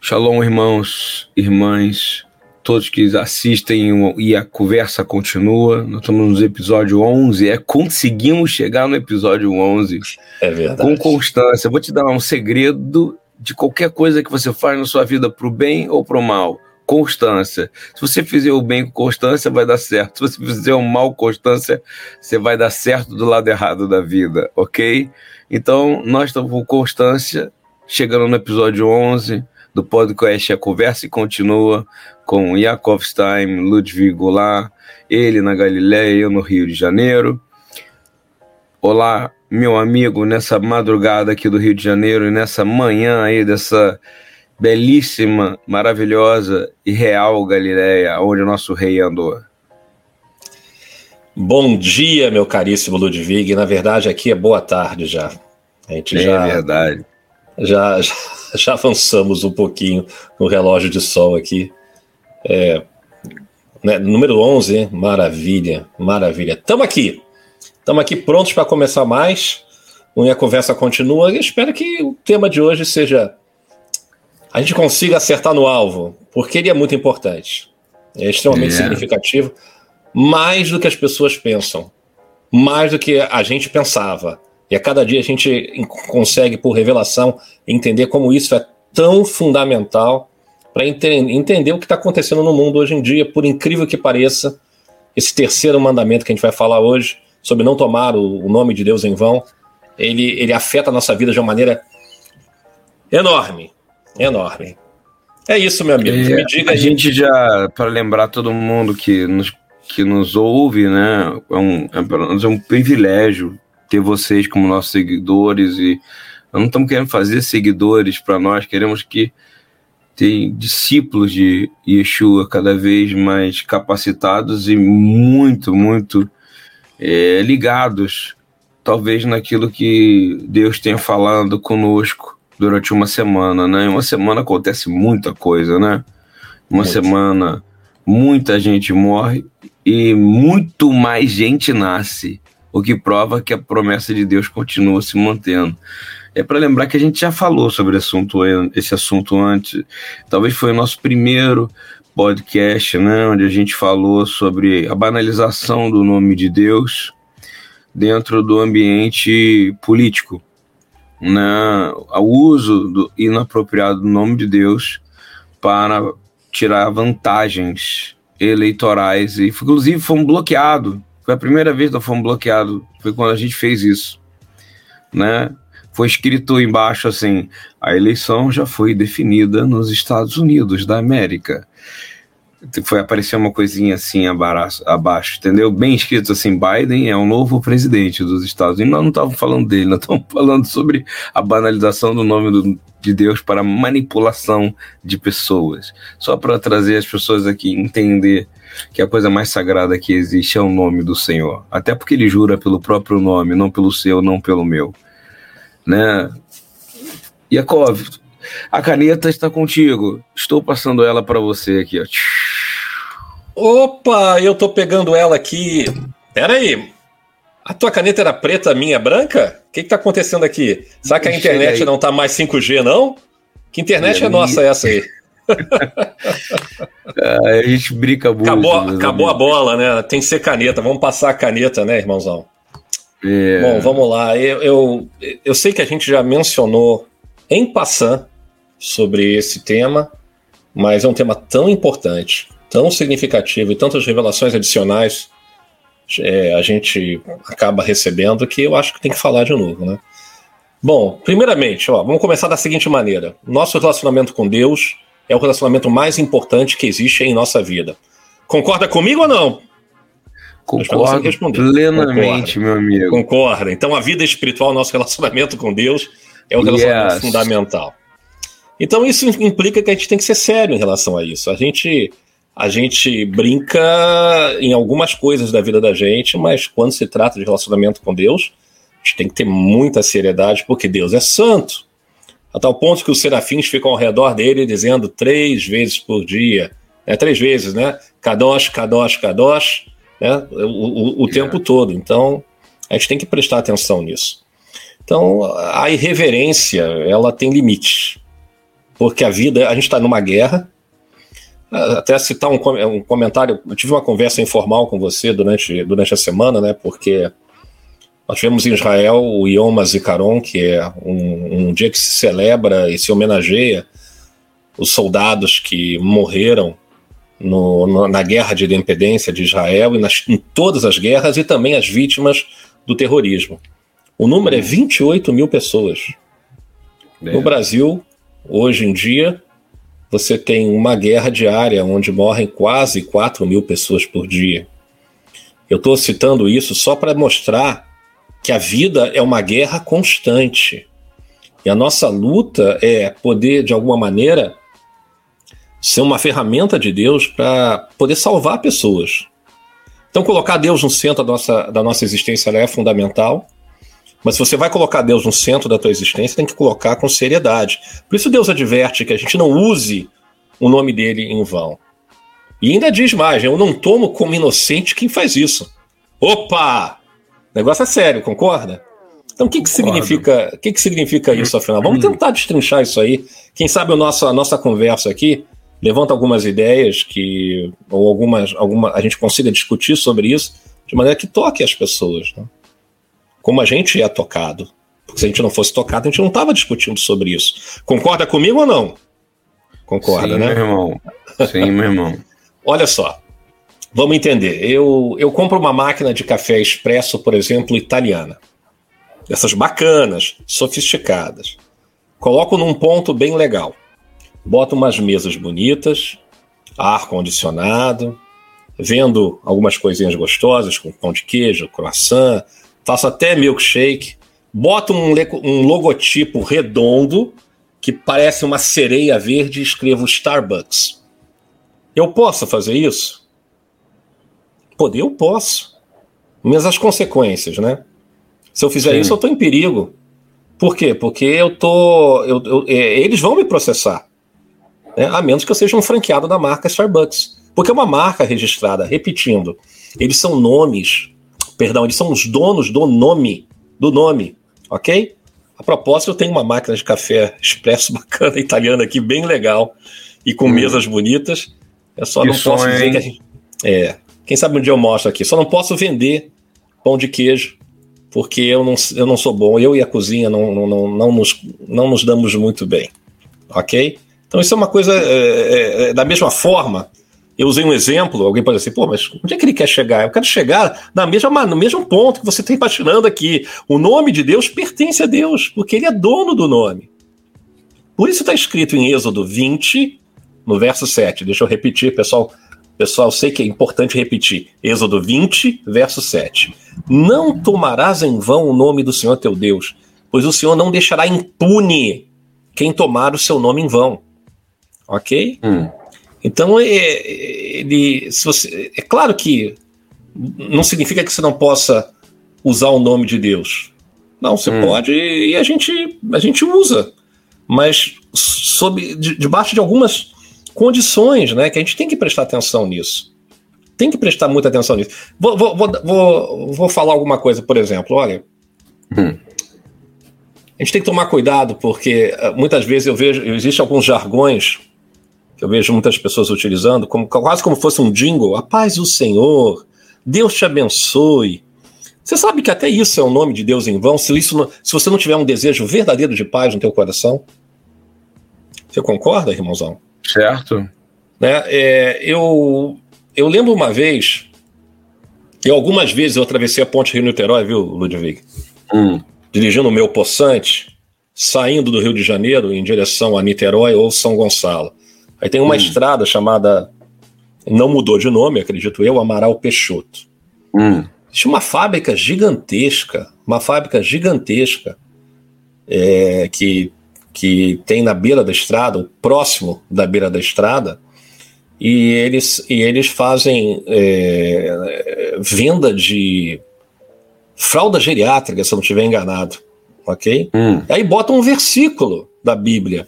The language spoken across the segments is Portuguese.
Shalom, irmãos, irmãs, todos que assistem e a conversa continua. Nós estamos no episódio 11, é conseguimos chegar no episódio 11. É verdade. Com constância. Vou te dar um segredo de qualquer coisa que você faz na sua vida para o bem ou para o mal. Constância. Se você fizer o bem com constância, vai dar certo. Se você fizer o mal com constância, você vai dar certo do lado errado da vida, ok? Então, nós estamos com constância, chegando no episódio 11 do podcast A Conversa e Continua com Yakov Stein, Ludwig Goulart, ele na Galileia, eu no Rio de Janeiro. Olá, meu amigo, nessa madrugada aqui do Rio de Janeiro e nessa manhã aí dessa belíssima, maravilhosa e real Galileia, onde o nosso rei andou. Bom dia, meu caríssimo Ludwig. Na verdade, aqui é boa tarde já. A gente é já, verdade. Já, já, já avançamos um pouquinho no relógio de sol aqui. É, né, número 11, hein? maravilha, maravilha. Estamos aqui, estamos aqui prontos para começar mais. A conversa continua e espero que o tema de hoje seja. A gente consiga acertar no alvo, porque ele é muito importante. É extremamente yeah. significativo, mais do que as pessoas pensam, mais do que a gente pensava. E a cada dia a gente consegue, por revelação, entender como isso é tão fundamental para ente entender o que está acontecendo no mundo hoje em dia, por incrível que pareça. Esse terceiro mandamento que a gente vai falar hoje, sobre não tomar o, o nome de Deus em vão, ele, ele afeta a nossa vida de uma maneira enorme. Enorme. É isso, meu amigo. É, Me diga a gente já, para lembrar todo mundo que nos, que nos ouve, né? É um, é, é um privilégio ter vocês como nossos seguidores e não estamos querendo fazer seguidores para nós, queremos que tem discípulos de Yeshua cada vez mais capacitados e muito, muito é, ligados, talvez naquilo que Deus tenha falado conosco durante uma semana, né? Uma semana acontece muita coisa, né? Uma muito. semana muita gente morre e muito mais gente nasce o que prova que a promessa de Deus continua se mantendo. É para lembrar que a gente já falou sobre assunto, esse assunto antes. Talvez foi o nosso primeiro podcast, né, onde a gente falou sobre a banalização do nome de Deus dentro do ambiente político, né, o uso do inapropriado do nome de Deus para tirar vantagens eleitorais e inclusive fomos bloqueados foi a primeira vez que nós fomos bloqueados, foi quando a gente fez isso, né? Foi escrito embaixo assim: a eleição já foi definida nos Estados Unidos da América. Foi aparecer uma coisinha assim abaixo, abaixo, entendeu? Bem escrito assim: Biden é o novo presidente dos Estados Unidos. Nós não estávamos falando dele, nós estamos falando sobre a banalização do nome do, de Deus para manipulação de pessoas. Só para trazer as pessoas aqui entender que a coisa mais sagrada que existe é o nome do Senhor. Até porque ele jura pelo próprio nome, não pelo seu, não pelo meu. Né? Yakov, a caneta está contigo. Estou passando ela para você aqui, ó. Opa, eu tô pegando ela aqui. Pera aí. A tua caneta era preta, a minha é branca? O que, que tá acontecendo aqui? Será que a internet não tá mais 5G, não? Que internet é, é nossa essa aí? a gente brinca muito. Acabou, acabou a bola, né? Tem que ser caneta. Vamos passar a caneta, né, irmãozão? É. Bom, vamos lá. Eu, eu, eu, sei que a gente já mencionou em passant sobre esse tema, mas é um tema tão importante, tão significativo e tantas revelações adicionais é, a gente acaba recebendo que eu acho que tem que falar de novo, né? Bom, primeiramente, ó, vamos começar da seguinte maneira: nosso relacionamento com Deus é o relacionamento mais importante que existe em nossa vida. Concorda comigo ou não? Concordo plenamente, Concorda. meu amigo. Concorda. Então, a vida espiritual, nosso relacionamento com Deus, é o relacionamento yes. fundamental. Então, isso implica que a gente tem que ser sério em relação a isso. A gente, a gente brinca em algumas coisas da vida da gente, mas quando se trata de relacionamento com Deus, a gente tem que ter muita seriedade, porque Deus é santo a tal ponto que os serafins ficam ao redor dele dizendo três vezes por dia: É três vezes, né? Kadosh, Kadosh, Kadosh, né? o, o, o é. tempo todo. Então, a gente tem que prestar atenção nisso. Então, a irreverência, ela tem limites. Porque a vida, a gente está numa guerra. Até citar um, um, comentário, eu tive uma conversa informal com você durante, durante a semana, né? Porque nós tivemos em Israel o Yom Hazikaron, que é um, um dia que se celebra e se homenageia os soldados que morreram no, no, na guerra de independência de Israel e nas, em todas as guerras e também as vítimas do terrorismo. O número é 28 mil pessoas. É. No Brasil, hoje em dia, você tem uma guerra diária onde morrem quase 4 mil pessoas por dia. Eu estou citando isso só para mostrar que a vida é uma guerra constante. E a nossa luta é poder, de alguma maneira, ser uma ferramenta de Deus para poder salvar pessoas. Então, colocar Deus no centro da nossa, da nossa existência é fundamental. Mas se você vai colocar Deus no centro da tua existência, tem que colocar com seriedade. Por isso Deus adverte que a gente não use o nome dele em vão. E ainda diz mais: eu não tomo como inocente quem faz isso. Opa! O negócio é sério, concorda? Então o que, que significa, que, que significa isso, afinal? Vamos tentar destrinchar isso aí. Quem sabe a nossa, a nossa conversa aqui levanta algumas ideias que ou algumas alguma a gente consiga discutir sobre isso de maneira que toque as pessoas, né? Como a gente é tocado. Porque se a gente não fosse tocado, a gente não estava discutindo sobre isso. Concorda comigo ou não? Concorda, Sim, né? Meu irmão. Sim, meu irmão. Olha só, vamos entender. Eu, eu compro uma máquina de café expresso, por exemplo, italiana. Dessas bacanas, sofisticadas. Coloco num ponto bem legal. Boto umas mesas bonitas, ar condicionado, vendo algumas coisinhas gostosas, com pão de queijo, croissant, faço até milkshake, boto um, um logotipo redondo que parece uma sereia verde e escrevo Starbucks. Eu posso fazer isso? Poder, eu posso. Mas as consequências, né? Se eu fizer Sim. isso, eu estou em perigo. Por quê? Porque eu tô. Eu, eu, é, eles vão me processar né? a menos que eu seja um franqueado da marca Starbucks. Porque é uma marca registrada, repetindo, eles são nomes, perdão, eles são os donos do nome, do nome, ok? A propósito, eu tenho uma máquina de café expresso bacana italiana aqui, bem legal, e com hum. mesas bonitas. Eu só não posso dizer que a gente. É. Quem sabe um dia eu mostro aqui. Só não posso vender pão de queijo, porque eu não, eu não sou bom. Eu e a cozinha não, não, não, não, nos, não nos damos muito bem. Ok? Então isso é uma coisa, é, é, é, da mesma forma, eu usei um exemplo, alguém pode dizer, pô, mas onde é que ele quer chegar? Eu quero chegar na mesma, no mesmo ponto que você está imaginando aqui. O nome de Deus pertence a Deus, porque ele é dono do nome. Por isso está escrito em Êxodo 20, no verso 7. Deixa eu repetir, pessoal. Pessoal, sei que é importante repetir. Êxodo 20, verso 7. Não tomarás em vão o nome do Senhor teu Deus, pois o Senhor não deixará impune quem tomar o seu nome em vão ok? Hum. Então, é, ele, se você, é claro que não significa que você não possa usar o nome de Deus. Não, você hum. pode e a gente, a gente usa, mas sob, de, debaixo de algumas condições, né? Que a gente tem que prestar atenção nisso. Tem que prestar muita atenção nisso. Vou, vou, vou, vou, vou falar alguma coisa, por exemplo. Olha, hum. a gente tem que tomar cuidado porque eh, muitas vezes eu vejo, existem alguns jargões que eu vejo muitas pessoas utilizando, como, quase como fosse um jingle, a paz do Senhor, Deus te abençoe. Você sabe que até isso é o nome de Deus em vão, se, isso não, se você não tiver um desejo verdadeiro de paz no teu coração? Você concorda, irmãozão? Certo. Né? É, eu, eu lembro uma vez, e algumas vezes eu atravessei a ponte Rio-Niterói, viu, Ludwig? Hum. Dirigindo o meu poçante, saindo do Rio de Janeiro em direção a Niterói ou São Gonçalo. Aí tem uma hum. estrada chamada, não mudou de nome, acredito eu, Amaral Peixoto. Hum. Existe uma fábrica gigantesca, uma fábrica gigantesca é, que, que tem na beira da estrada, próximo da beira da estrada, e eles, e eles fazem é, venda de fralda geriátrica, se eu não estiver enganado. Ok? Hum. Aí bota um versículo da Bíblia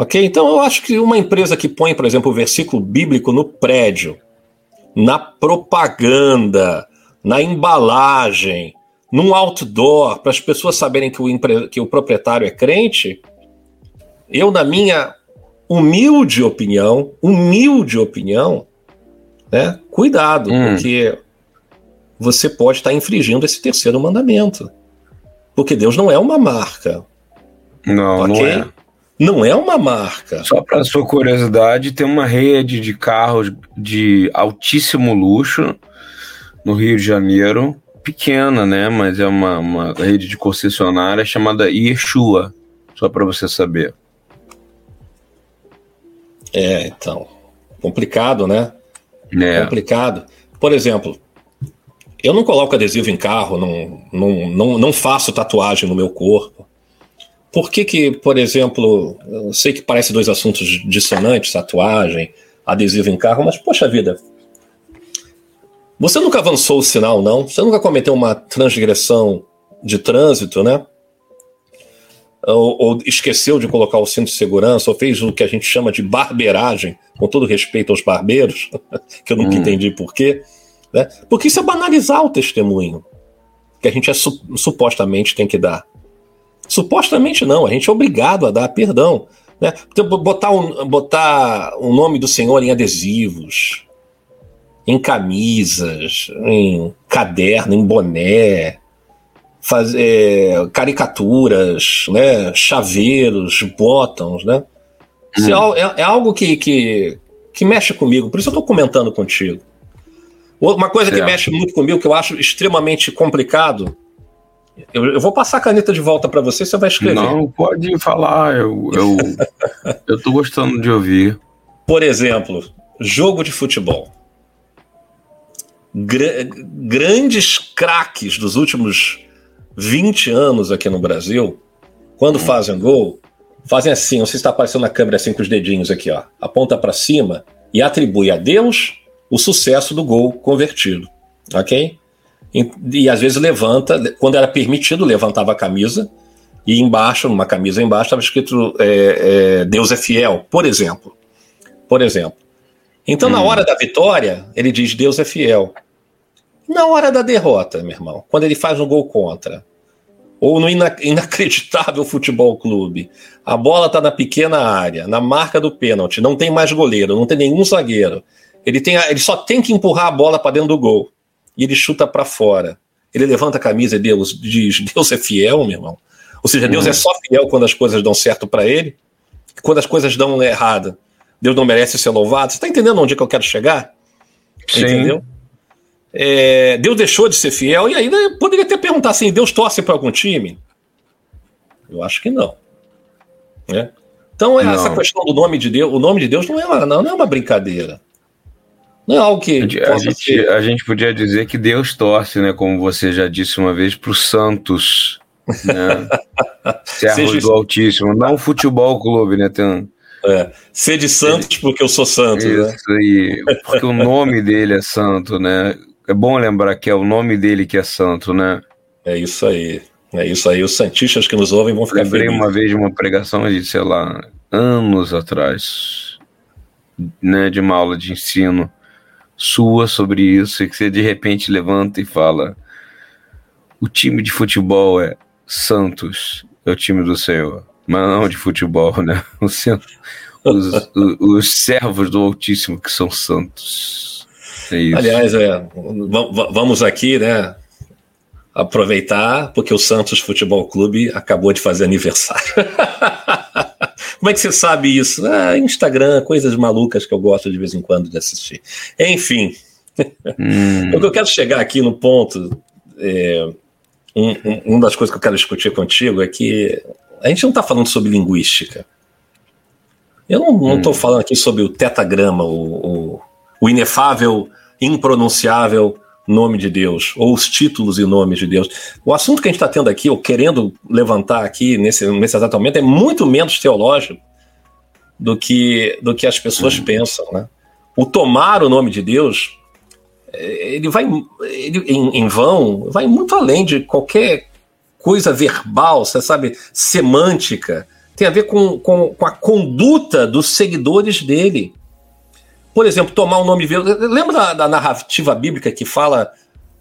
Ok? Então eu acho que uma empresa que põe, por exemplo, o versículo bíblico no prédio, na propaganda, na embalagem, num outdoor, para as pessoas saberem que o, empre... que o proprietário é crente, eu, na minha humilde opinião, humilde opinião, né? Cuidado, hum. porque você pode estar infringindo esse terceiro mandamento. Porque Deus não é uma marca. Não, okay? não é. Não é uma marca. Só para sua curiosidade, tem uma rede de carros de altíssimo luxo no Rio de Janeiro, pequena, né? Mas é uma, uma rede de concessionária chamada Yeshua, só para você saber. É, então. Complicado, né? É. Complicado. Por exemplo, eu não coloco adesivo em carro, não, não, não, não faço tatuagem no meu corpo. Por que, que, por exemplo, eu sei que parece dois assuntos dissonantes, tatuagem, adesivo em carro, mas poxa vida. Você nunca avançou o sinal, não? Você nunca cometeu uma transgressão de trânsito, né? Ou, ou, esqueceu de colocar o cinto de segurança, ou fez o que a gente chama de barbeiragem, com todo respeito aos barbeiros, que eu nunca hum. entendi por quê. Né? Porque isso é banalizar o testemunho que a gente é, supostamente tem que dar. Supostamente não, a gente é obrigado a dar perdão. Né? Então, botar, um, botar o nome do Senhor em adesivos, em camisas, em caderno, em boné, fazer caricaturas, né? chaveiros, botões, né? Isso hum. é, é, algo que, que, que, mexe comigo, por isso eu estou comentando contigo. Uma coisa que mexe muito comigo, que eu acho extremamente complicado, eu, eu, vou passar a caneta de volta para você, você vai escrever. Não, pode falar, eu, eu, eu tô gostando de ouvir. Por exemplo, jogo de futebol. Gra grandes craques dos últimos 20 anos aqui no Brasil, quando hum. fazem gol, fazem assim, você está aparecendo na câmera assim com os dedinhos aqui, ó, aponta para cima e atribui a Deus o sucesso do gol convertido, ok? E, e, às vezes levanta, quando era permitido, levantava a camisa e embaixo, numa camisa embaixo, estava escrito é, é, Deus é fiel, por exemplo. Por exemplo. Então, hum. na hora da vitória, ele diz Deus é fiel. Na hora da derrota, meu irmão, quando ele faz um gol contra, ou no ina inacreditável futebol clube, a bola está na pequena área, na marca do pênalti, não tem mais goleiro, não tem nenhum zagueiro. Ele, tem a, ele só tem que empurrar a bola para dentro do gol e ele chuta para fora. Ele levanta a camisa e Deus diz: Deus é fiel, meu irmão. Ou seja, Deus é só fiel quando as coisas dão certo para ele, quando as coisas dão errado, Deus não merece ser louvado. Você está entendendo onde é que eu quero chegar? Sim. Entendeu? É, Deus deixou de ser fiel e ainda poderia até perguntar assim: Deus torce para algum time? Eu acho que não. Né? Então, não. essa questão do nome de Deus, o nome de Deus não é uma, não é uma brincadeira. Não é algo que. A, gente, a gente podia dizer que Deus torce, né? Como você já disse uma vez, para os Santos. Né? Servos Seja... do Altíssimo, não futebol clube, né? Tem É. Ser de Santos porque eu sou santo. Né? Isso né? aí, porque o nome dele é santo, né? É bom lembrar que é o nome dele que é santo, né? É isso aí. É isso aí. Os santistas que nos ouvem vão ficar Lembrei felizes. uma vez de uma pregação de, sei lá, anos atrás, né? De uma aula de ensino sua sobre isso e que você de repente levanta e fala: o time de futebol é Santos, é o time do Senhor, mas não de futebol, né? Os, os, os servos do Altíssimo que são santos. É isso. Aliás, é, vamos aqui, né? Aproveitar, porque o Santos Futebol Clube acabou de fazer aniversário. Como é que você sabe isso? Ah, Instagram, coisas malucas que eu gosto de vez em quando de assistir. Enfim, hum. o que eu quero chegar aqui no ponto, é, um, um, uma das coisas que eu quero discutir contigo é que a gente não está falando sobre linguística. Eu não estou hum. falando aqui sobre o tetagrama, o, o, o inefável, impronunciável nome de Deus, ou os títulos e nomes de Deus. O assunto que a gente está tendo aqui, ou querendo levantar aqui nesse, nesse exato momento, é muito menos teológico do que, do que as pessoas uhum. pensam. Né? O tomar o nome de Deus, é, ele vai ele, em, em vão, vai muito além de qualquer coisa verbal, você sabe, semântica, tem a ver com, com, com a conduta dos seguidores dele. Por exemplo, tomar o nome. Lembra da, da narrativa bíblica que fala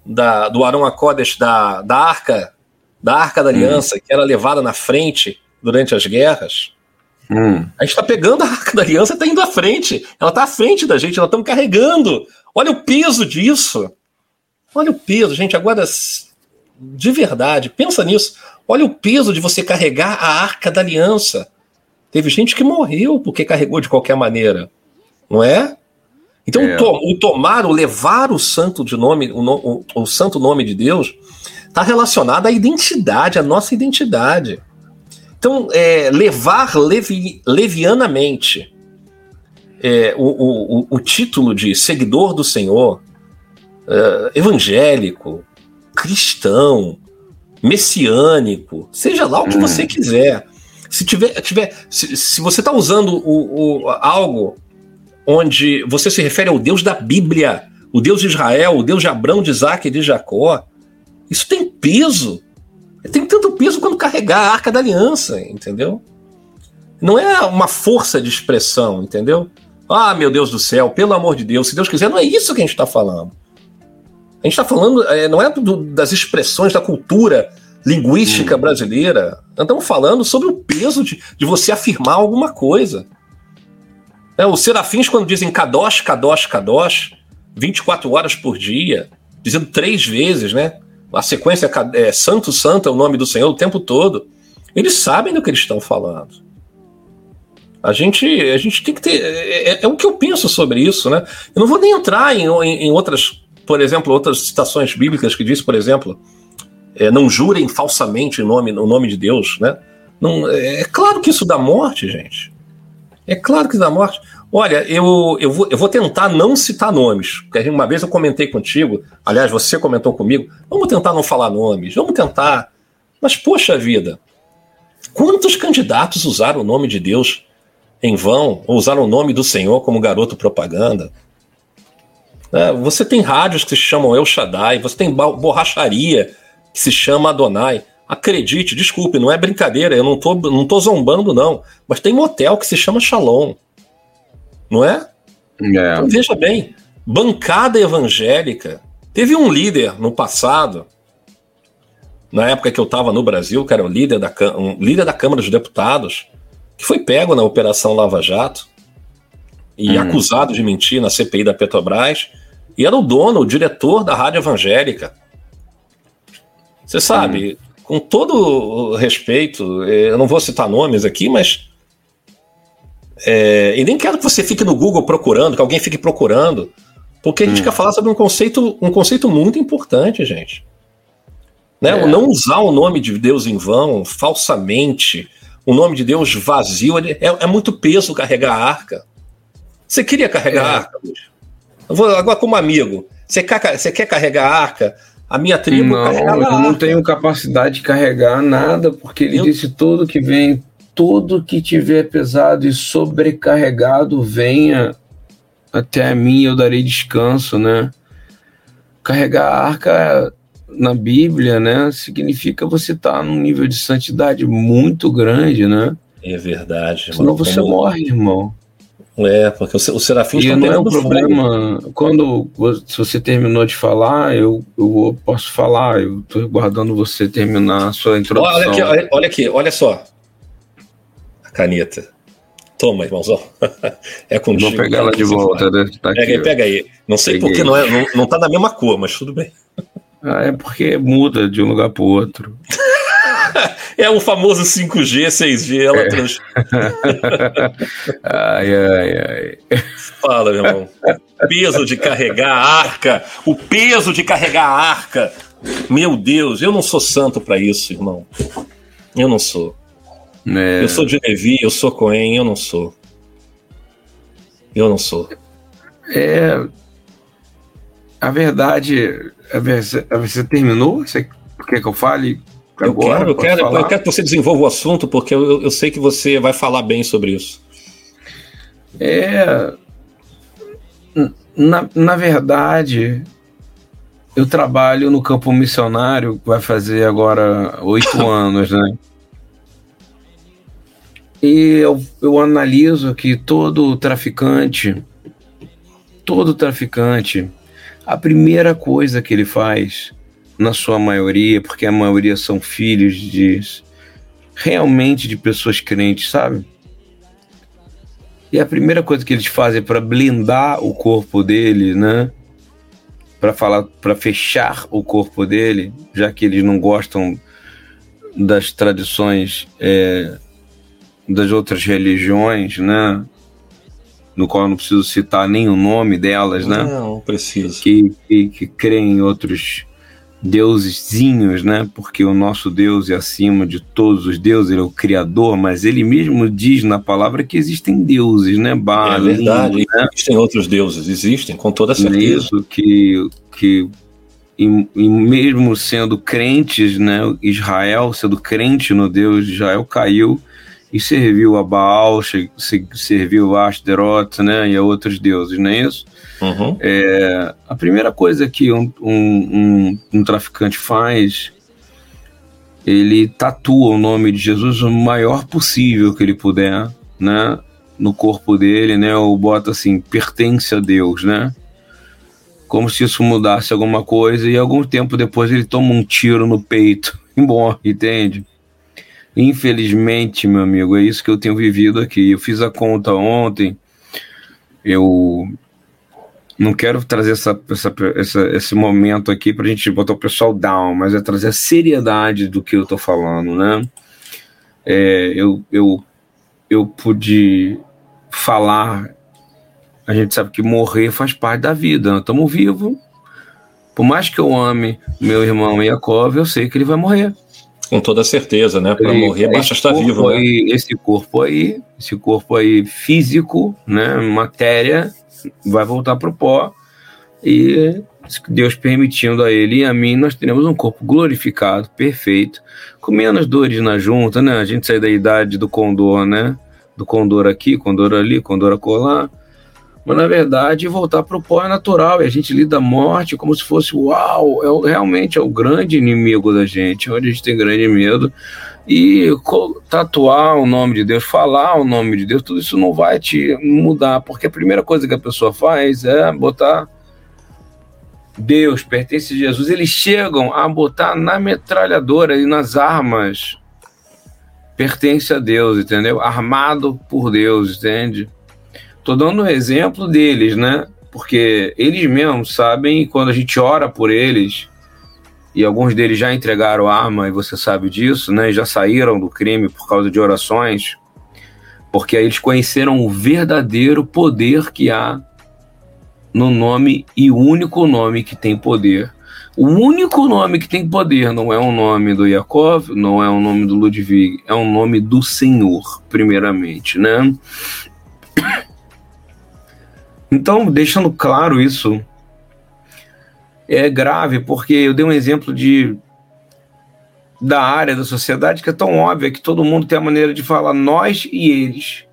da, do Arão Acodes da, da arca da arca da aliança, hum. que era levada na frente durante as guerras? Hum. A gente está pegando a arca da aliança e está indo à frente. Ela está à frente da gente, nós estamos carregando. Olha o peso disso. Olha o peso, gente. Agora, de verdade, pensa nisso. Olha o peso de você carregar a arca da aliança. Teve gente que morreu porque carregou de qualquer maneira, não é? Então, é. o, tomar, o levar o santo de nome, o, o, o santo nome de Deus, está relacionado à identidade, à nossa identidade. Então, é, levar levi, levianamente é, o, o, o, título de seguidor do Senhor, é, evangélico, cristão, messiânico, seja lá o que hum. você quiser. Se tiver, tiver se, se você está usando o, o, algo onde você se refere ao Deus da Bíblia, o Deus de Israel, o Deus de Abraão, de Isaac e de Jacó, isso tem peso. Tem tanto peso quanto carregar a arca da aliança, entendeu? Não é uma força de expressão, entendeu? Ah, meu Deus do céu, pelo amor de Deus, se Deus quiser, não é isso que a gente está falando. A gente está falando, é, não é do, das expressões da cultura linguística hum. brasileira. Estamos falando sobre o peso de, de você afirmar alguma coisa. É, os serafins, quando dizem Kadosh, Kadosh, Kadosh, 24 horas por dia, dizendo três vezes, né? A sequência é Santo, Santo é o nome do Senhor o tempo todo. Eles sabem do que eles estão falando. A gente, a gente tem que ter. É, é, é, o que eu penso sobre isso, né? Eu não vou nem entrar em, em, em outras, por exemplo, outras citações bíblicas que diz, por exemplo, é, não jurem falsamente o nome, o nome de Deus, né? Não, é, é claro que isso dá morte, gente. É claro que dá morte. Olha, eu, eu, vou, eu vou tentar não citar nomes. Porque uma vez eu comentei contigo, aliás, você comentou comigo, vamos tentar não falar nomes, vamos tentar. Mas, poxa vida, quantos candidatos usaram o nome de Deus em vão, ou usaram o nome do Senhor como garoto propaganda? É, você tem rádios que se chamam El Shaddai, você tem borracharia que se chama Adonai. Acredite, desculpe, não é brincadeira, eu não tô, não tô zombando, não. Mas tem motel que se chama Shalom. Não é? é. Então, veja bem, bancada evangélica. Teve um líder no passado, na época que eu estava no Brasil, que era um líder, da, um líder da Câmara dos Deputados, que foi pego na Operação Lava Jato e hum. acusado de mentir na CPI da Petrobras, e era o dono, o diretor da Rádio Evangélica. Você sabe, hum com todo respeito, é, eu não vou citar nomes aqui, mas. É, e nem quero que você fique no Google procurando, que alguém fique procurando, porque a gente hum. quer falar sobre um conceito, um conceito muito importante, gente. Né? É. Não usar o nome de Deus em vão, falsamente, o nome de Deus vazio, é, é muito peso carregar a arca. Você queria carregar a é. arca, Luiz? Agora, como amigo, você quer, você quer carregar a arca a minha tribo não, Eu não tenho capacidade de carregar nada, porque ele eu... disse tudo que vem, tudo que tiver pesado e sobrecarregado, venha até a mim, eu darei descanso, né? Carregar a arca na Bíblia, né, significa você estar tá num nível de santidade muito grande, né? É verdade. Senão você Como... morre, irmão. É, porque o, o Serafim está não é um problema. Fogo. Quando se você terminou de falar, eu, eu posso falar. Eu estou guardando você terminar a sua introdução. Olha aqui, olha, olha aqui, olha só. A caneta. Toma, irmãozão. é contigo. Vou pegar ela de volta. Né? Tá pega aí, pega aí. Não sei porque não, é, não, não tá na mesma cor, mas tudo bem. Ah, é porque muda de um lugar para o outro. é o famoso 5G, 6G, ela é. trans... ai, ai, ai. Fala, meu irmão. Peso de carregar a arca, o peso de carregar a arca. Meu Deus, eu não sou santo para isso, irmão. Eu não sou. É. Eu sou de Levi, eu sou Cohen, eu não sou. Eu não sou. É. A verdade. A você, você terminou? Você quer que eu fale? Eu Agora, quero, eu quero, eu quero que você desenvolva o assunto, porque eu, eu sei que você vai falar bem sobre isso. É. Na, na verdade, eu trabalho no campo missionário, vai fazer agora oito anos, né? E eu, eu analiso que todo traficante, todo traficante, a primeira coisa que ele faz, na sua maioria, porque a maioria são filhos de realmente de pessoas crentes, sabe? E a primeira coisa que eles fazem para blindar o corpo dele, né? Para falar, para fechar o corpo dele, já que eles não gostam das tradições é, das outras religiões, né? No qual eu não preciso citar nem o nome delas, né? Não, preciso. Que, que, que creem em outros deusezinhos, né? Porque o nosso Deus é acima de todos os deuses, ele é o criador, mas ele mesmo diz na palavra que existem deuses, né? Baal, é verdade, né? existem outros deuses, existem, com toda certeza. Isso que, que e, e, mesmo sendo crentes, né? Israel, sendo crente no Deus de Israel, caiu e serviu a Baal, serviu a Ashtaroth, né? E a outros deuses, não é isso? Uhum. É, a primeira coisa que um, um, um, um, traficante faz, ele tatua o nome de Jesus o maior possível que ele puder, né? No corpo dele, né? Ou bota assim, pertence a Deus, né? Como se isso mudasse alguma coisa e algum tempo depois ele toma um tiro no peito e morre, entende? Infelizmente, meu amigo, é isso que eu tenho vivido aqui. Eu fiz a conta ontem, eu não quero trazer essa, essa, essa, esse momento aqui para a gente botar o pessoal down, mas é trazer a seriedade do que eu estou falando, né? É, eu, eu, eu pude falar, a gente sabe que morrer faz parte da vida, estamos vivos. Por mais que eu ame meu irmão Yakov, eu sei que ele vai morrer. Com toda certeza, né? Para morrer basta estar vivo, aí, né? Esse corpo aí, esse corpo aí físico, né? Matéria, vai voltar para o pó e Deus permitindo a ele e a mim, nós teremos um corpo glorificado, perfeito, com menos dores na junta, né? A gente sai da idade do condor, né? Do condor aqui, condor ali, condor acolá. Mas na verdade, voltar para o pó é natural e a gente lida a morte como se fosse uau, é o, realmente é o grande inimigo da gente, onde a gente tem grande medo e tatuar o nome de Deus, falar o nome de Deus, tudo isso não vai te mudar, porque a primeira coisa que a pessoa faz é botar Deus, pertence a Jesus. Eles chegam a botar na metralhadora e nas armas. Pertence a Deus, entendeu? Armado por Deus, entende? Tô dando um exemplo deles, né? Porque eles mesmos sabem, quando a gente ora por eles, e alguns deles já entregaram arma, e você sabe disso, né? Já saíram do crime por causa de orações, porque aí eles conheceram o verdadeiro poder que há no nome e o único nome que tem poder. O único nome que tem poder não é o nome do Yakov, não é o nome do Ludwig, é o nome do Senhor, primeiramente, né? Então, deixando claro isso, é grave, porque eu dei um exemplo de da área da sociedade que é tão óbvia que todo mundo tem a maneira de falar nós e eles.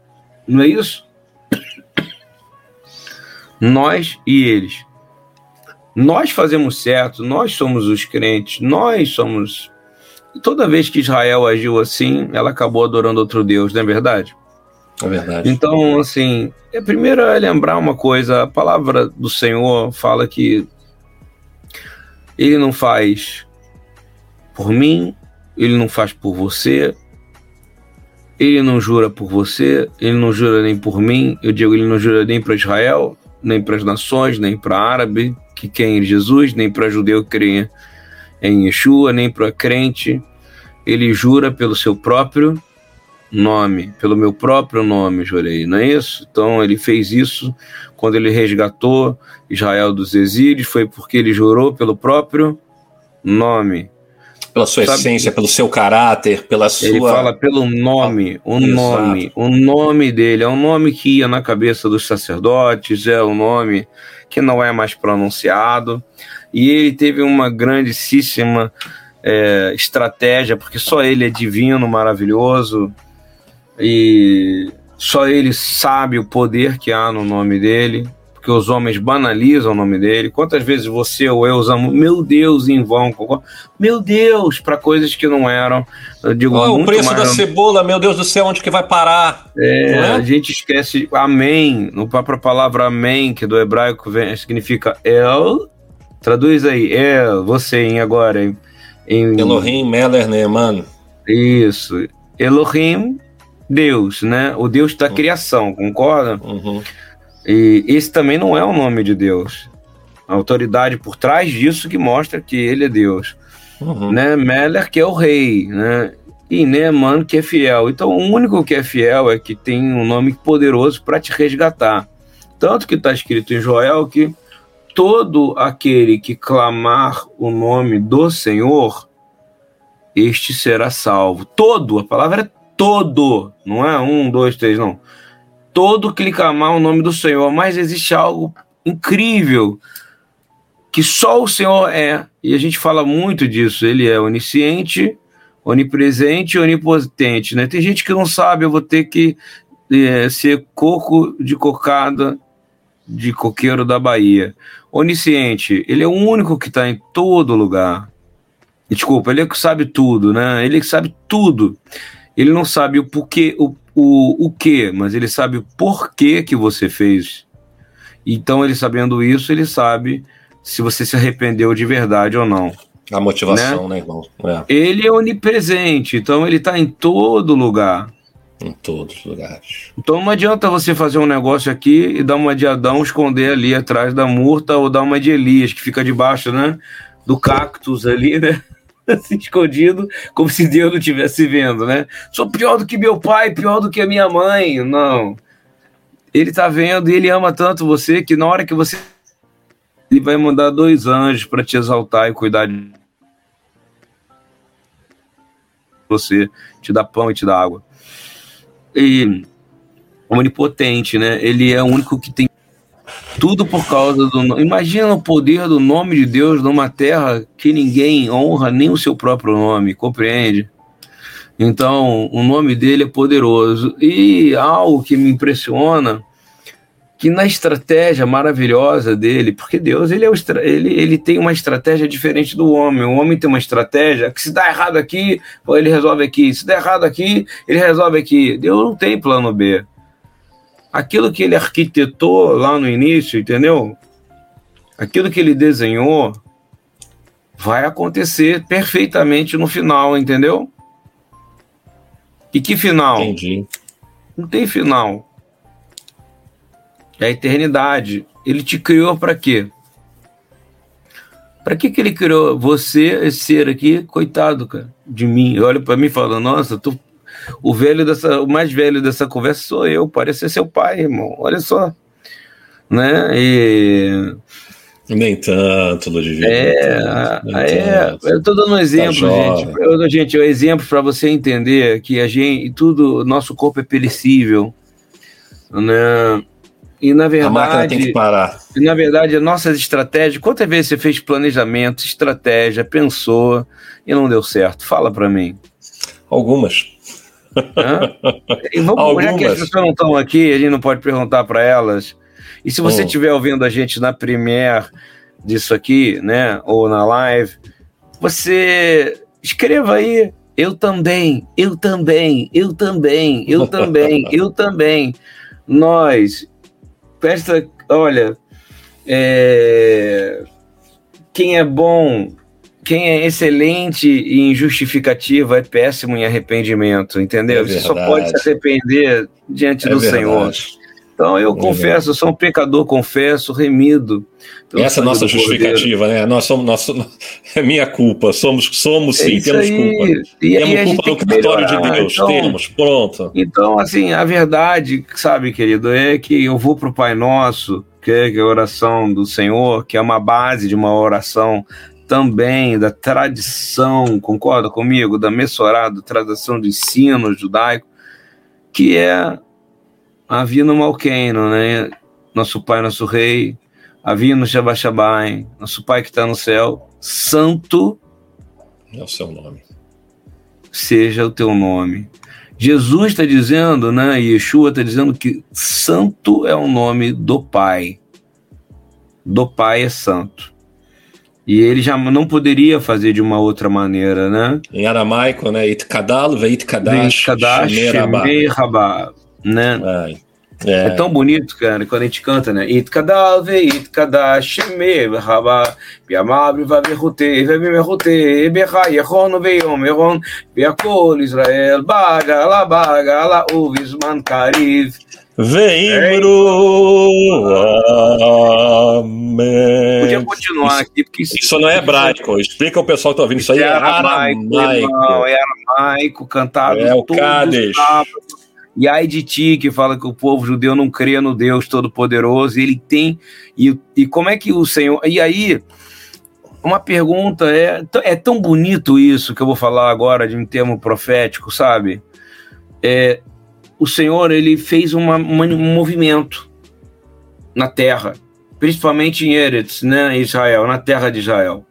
Não é isso? Nós e eles. Nós fazemos certo, nós somos os crentes, nós somos. Toda vez que Israel agiu assim, ela acabou adorando outro Deus, não é verdade? É verdade. Então, assim, é primeiro é lembrar uma coisa: a palavra do Senhor fala que ele não faz por mim, ele não faz por você, ele não jura por você, ele não jura nem por mim, eu digo, ele não jura nem para Israel, nem para as nações, nem para árabe que quem em Jesus, nem para judeu que crê em Yeshua, nem para crente. Ele jura pelo seu próprio nome, pelo meu próprio nome, jurei, não é isso? Então ele fez isso quando ele resgatou Israel dos exílios, foi porque ele jurou pelo próprio nome. Pela sua Sabe? essência, pelo seu caráter, pela sua. Ele fala pelo nome, o Exato. nome, o nome dele. É um nome que ia na cabeça dos sacerdotes, é um nome que não é mais pronunciado. E ele teve uma grandíssima é, estratégia, porque só ele é divino, maravilhoso, e só ele sabe o poder que há no nome dele, porque os homens banalizam o nome dele. Quantas vezes você ou eu usamos meu Deus em vão? Meu Deus, para coisas que não eram. Eu digo, oh, o preço da cebola, meu Deus do céu, onde que vai parar? É, é? A gente esquece amém. No própria palavra amém, que do hebraico vem, significa el. Traduz aí, el, você em agora. Em, em... Elohim, Meller, Neeman. Isso. Elohim, Deus, né? O Deus da uhum. criação, concorda? Uhum. E esse também não é o nome de Deus. A autoridade por trás disso que mostra que ele é Deus. Uhum. Né? Meller, que é o rei, né? E Neeman, que é fiel. Então, o único que é fiel é que tem um nome poderoso para te resgatar. Tanto que está escrito em Joel que todo aquele que clamar o nome do Senhor, este será salvo. Todo, a palavra é todo, não é um, dois, três, não todo clamar o nome do Senhor, mas existe algo incrível que só o Senhor é, e a gente fala muito disso, ele é onisciente, onipresente e onipotente, né? Tem gente que não sabe, eu vou ter que é, ser coco de cocada de coqueiro da Bahia. Onisciente, ele é o único que está em todo lugar. Desculpa, ele é que sabe tudo, né? Ele é que sabe tudo. Ele não sabe o porquê, o o, o que, mas ele sabe o porquê que você fez. Então, ele sabendo isso, ele sabe se você se arrependeu de verdade ou não. A motivação, né, né irmão? É. Ele é onipresente, então ele está em todo lugar. Em todos os lugares. Então não adianta você fazer um negócio aqui e dar uma de Adão, esconder ali atrás da murta, ou dar uma de Elias, que fica debaixo, né? Do cactus ali, né? assim, escondido, como se Deus não estivesse vendo, né? Sou pior do que meu pai, pior do que a minha mãe. Não. Ele está vendo e ele ama tanto você que na hora que você. Ele vai mandar dois anjos para te exaltar e cuidar de você, te dar pão e te dar água. E onipotente, né? Ele é o único que tem tudo por causa do. Imagina o poder do nome de Deus numa terra que ninguém honra nem o seu próprio nome, compreende? Então, o nome dele é poderoso. E algo que me impressiona, que na estratégia maravilhosa dele, porque Deus ele, é ele, ele tem uma estratégia diferente do homem. O homem tem uma estratégia que se dá errado aqui, ele resolve aqui. Se der errado aqui, ele resolve aqui. Deus não tem plano B aquilo que ele arquitetou lá no início, entendeu? Aquilo que ele desenhou vai acontecer perfeitamente no final, entendeu? E que final? Entendi. Não tem final. É a eternidade. Ele te criou para quê? Para que, que ele criou você, esse ser aqui? Coitado, cara, de mim. Olha para mim e fala: Nossa, tu o velho dessa, o mais velho dessa conversa sou eu, parece ser seu pai, irmão. Olha só. Né? E nem tanto, Ludwig. É, é eu estou dando um exemplo, tá gente. Eu, gente, um exemplo para você entender que a gente, tudo, nosso corpo é perecível, né? E na verdade, tem que parar. E na verdade, nossas estratégias. Quantas vezes você fez planejamento, estratégia, pensou e não deu certo? Fala para mim. Algumas. Vamos, já que as pessoas não estão aqui, a gente não pode perguntar para elas. E se você estiver oh. ouvindo a gente na Premiere disso aqui, né, ou na live, você escreva aí. Eu também, eu também, eu também, eu também, eu também. Nós, presta, olha, é, quem é bom quem é excelente em justificativa é péssimo em arrependimento, entendeu? É Você só pode se arrepender diante é do verdade. Senhor. Então eu é confesso, eu sou um pecador, confesso, remido. Essa é a nossa justificativa, né? Nós somos, nós, é minha culpa, somos, somos sim, é temos aí. culpa. E temos culpa no cartório de Deus, então, temos, pronto. Então, assim, a verdade, sabe, querido, é que eu vou para o Pai Nosso, que é a oração do Senhor, que é uma base de uma oração também da tradição, concorda comigo? Da Messorado, tradição do ensino judaico, que é Avino Malkeino, né? Nosso Pai, nosso Rei, Avino Shabashabai, nosso Pai que está no céu, Santo é o seu nome. Seja o teu nome. Jesus está dizendo, né? Yeshua está dizendo que Santo é o nome do Pai. do Pai é santo. E ele já não poderia fazer de uma outra maneira, né? Em aramaico, né? Itkadal veit kadash rabá, né? Ai. É. é. tão bonito, cara, quando a gente canta, né? Itkadal veit kadash rabá, biamab vaverute, vemerute, berra yechon veyom biakol Israel, bagala bagala uvisman kariv. Veimro. Amém. Podia continuar aqui, porque isso, isso não é hebraico. Explica o pessoal que está ouvindo. Isso aí é, é aramaico. aramaico. é aramaico, cantado é o Cádiz. E ai de ti que fala que o povo judeu não crê no Deus Todo-Poderoso, ele tem. E, e como é que o Senhor. E aí, uma pergunta: é, é tão bonito isso que eu vou falar agora de um termo profético, sabe? É, o Senhor ele fez uma, um movimento na terra, principalmente em Eretz, né, Israel, na terra de Israel.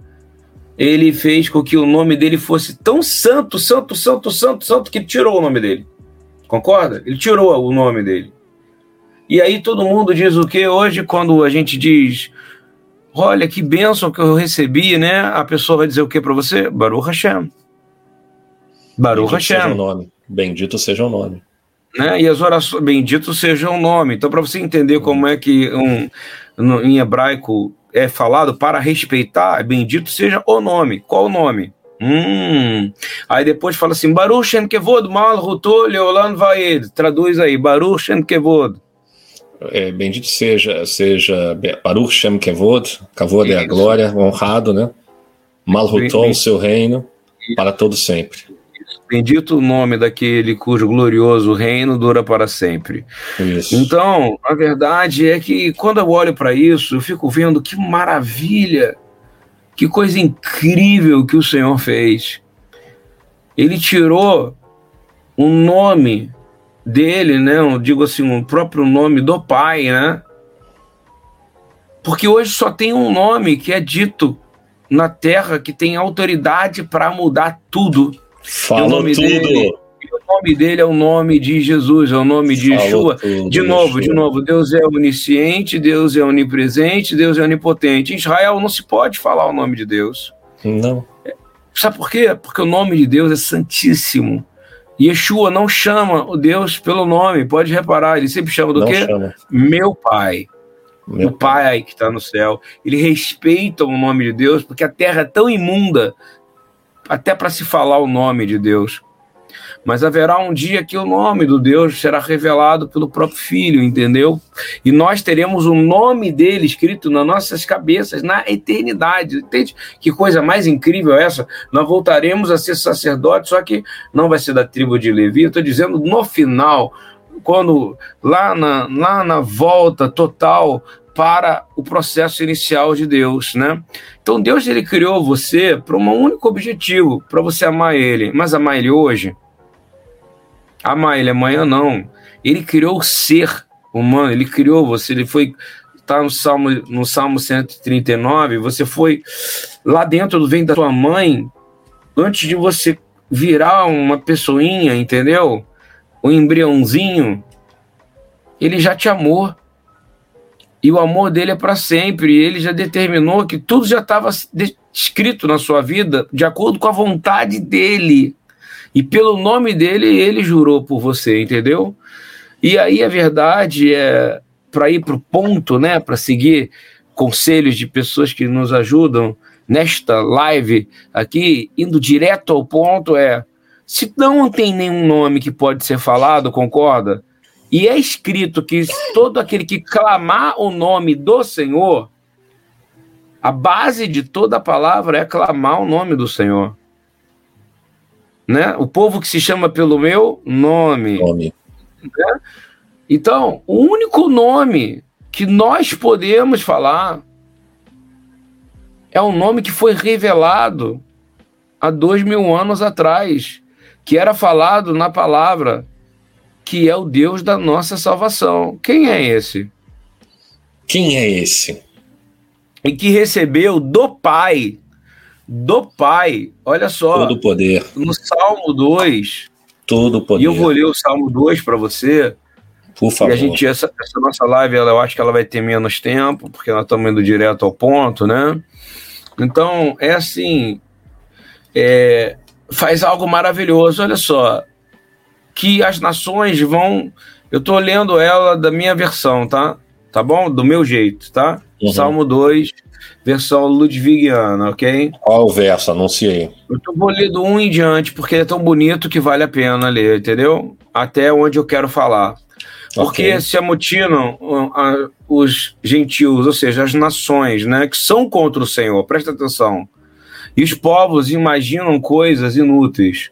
Ele fez com que o nome dele fosse tão santo, santo, santo, santo, santo, que ele tirou o nome dele. Concorda? Ele tirou o nome dele. E aí todo mundo diz o que hoje, quando a gente diz, olha que bênção que eu recebi, né? A pessoa vai dizer o que para você? Baruch Hashem. Baruch Bendito Hashem. Seja o nome. Bendito seja o nome né? E as orações, bendito seja o nome. Então, para você entender como é que um, no, em hebraico é falado para respeitar, bendito seja o nome. Qual o nome? Hum. Aí depois fala assim, Baruch Shem Kevod Malhuto Leolan Vaed. Traduz aí, Baruch Shem Kevod. É, bendito seja, seja Baruch Shem Kevod, Kavod é a glória, honrado, né? Malhuto, o seu reino, para todo sempre. Bendito o nome daquele cujo glorioso reino dura para sempre. Isso. Então, a verdade é que quando eu olho para isso, eu fico vendo que maravilha, que coisa incrível que o Senhor fez. Ele tirou o nome dele, né? Eu digo assim, o próprio nome do Pai, né? Porque hoje só tem um nome que é dito na terra que tem autoridade para mudar tudo Nome tudo. Dele, o nome dele é o nome de Jesus, é o nome de Yeshua. Tudo, de novo, Yeshua. de novo, Deus é onisciente, Deus é onipresente, Deus é onipotente. Em Israel não se pode falar o nome de Deus. Não. Sabe por quê? Porque o nome de Deus é santíssimo. Yeshua não chama o Deus pelo nome, pode reparar, ele sempre chama do não quê? Chama. Meu Pai. Meu o pai, pai que está no céu. Ele respeita o nome de Deus, porque a terra é tão imunda até para se falar o nome de Deus. Mas haverá um dia que o nome do Deus será revelado pelo próprio Filho, entendeu? E nós teremos o nome dele escrito nas nossas cabeças na eternidade. Entende? Que coisa mais incrível essa? Nós voltaremos a ser sacerdotes, só que não vai ser da tribo de Levi. Eu estou dizendo no final, quando lá na, lá na volta total para o processo inicial de Deus, né? Então Deus ele criou você para um único objetivo, para você amar ele. Mas amar ele hoje? Amar ele amanhã não. Ele criou o ser humano, ele criou você, ele foi tá no Salmo no Salmo 139, você foi lá dentro do ventre da sua mãe antes de você virar uma pessoinha, entendeu? Um embriãozinho, ele já te amou e o amor dele é para sempre. E ele já determinou que tudo já estava escrito na sua vida de acordo com a vontade dele. E pelo nome dele, ele jurou por você, entendeu? E aí a verdade é para ir para o ponto, né? Para seguir conselhos de pessoas que nos ajudam nesta live aqui, indo direto ao ponto, é se não tem nenhum nome que pode ser falado, concorda? E é escrito que todo aquele que clamar o nome do Senhor, a base de toda a palavra é clamar o nome do Senhor. Né? O povo que se chama pelo meu nome. nome. Né? Então, o único nome que nós podemos falar é o nome que foi revelado há dois mil anos atrás, que era falado na palavra que é o Deus da nossa salvação. Quem é esse? Quem é esse? E que recebeu do Pai, do Pai, olha só. Todo poder. No Salmo 2. Todo poder. E eu vou ler o Salmo 2 para você. Por favor. E a gente, essa, essa nossa live, ela, eu acho que ela vai ter menos tempo, porque nós estamos indo direto ao ponto, né? Então, é assim, é, faz algo maravilhoso, olha só, que as nações vão, eu estou lendo ela da minha versão, tá? Tá bom? Do meu jeito, tá? Uhum. Salmo 2, versão ludwigiana, ok? Qual o verso? Anunciei. Eu vou ler do 1 em diante, porque ele é tão bonito que vale a pena ler, entendeu? Até onde eu quero falar. Porque okay. se amotinam uh, os gentios, ou seja, as nações, né, que são contra o Senhor, presta atenção. E os povos imaginam coisas inúteis.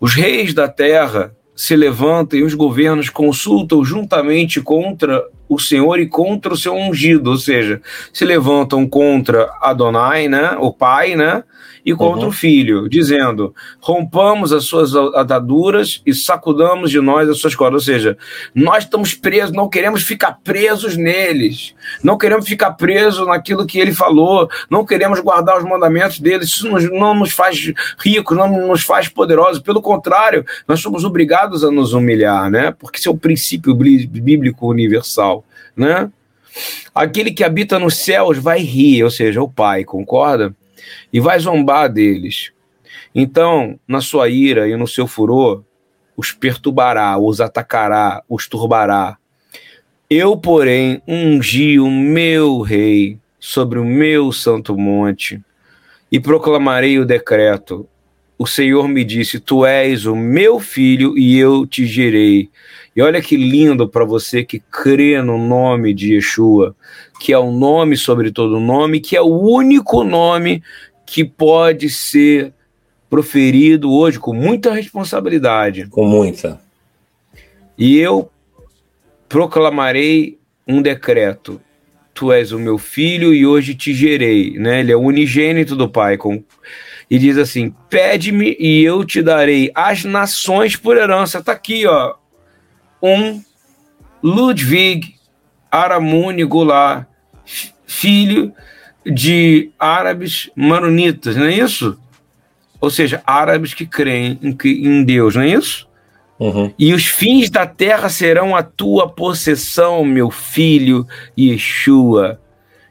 Os reis da terra se levantam e os governos consultam juntamente contra o Senhor e contra o seu ungido, ou seja, se levantam contra Adonai, né, o pai, né, e contra uhum. o filho, dizendo: rompamos as suas ataduras e sacudamos de nós as suas cordas. Ou seja, nós estamos presos, não queremos ficar presos neles, não queremos ficar presos naquilo que ele falou, não queremos guardar os mandamentos dele. Isso não nos faz ricos, não nos faz poderosos. Pelo contrário, nós somos obrigados a nos humilhar, né? Porque isso é o princípio bíblico universal, né? Aquele que habita nos céus vai rir, ou seja, o Pai, concorda? E vai zombar deles. Então, na sua ira e no seu furor, os perturbará, os atacará, os turbará. Eu, porém, ungi o meu rei sobre o meu santo monte e proclamarei o decreto. O Senhor me disse: Tu és o meu filho e eu te gerei. E olha que lindo para você que crê no nome de Yeshua, que é o nome sobre todo nome, que é o único nome que pode ser proferido hoje com muita responsabilidade. Com muita. E eu proclamarei um decreto. Tu és o meu filho e hoje te gerei, né? Ele é o unigênito do Pai. Com... E diz assim: Pede-me e eu te darei as nações por herança. Tá aqui, ó. Um Ludwig Aramuni Goulart, filho de árabes maronitas, não é isso? Ou seja, árabes que creem em, em Deus, não é isso? Uhum. E os fins da terra serão a tua possessão, meu filho Yeshua.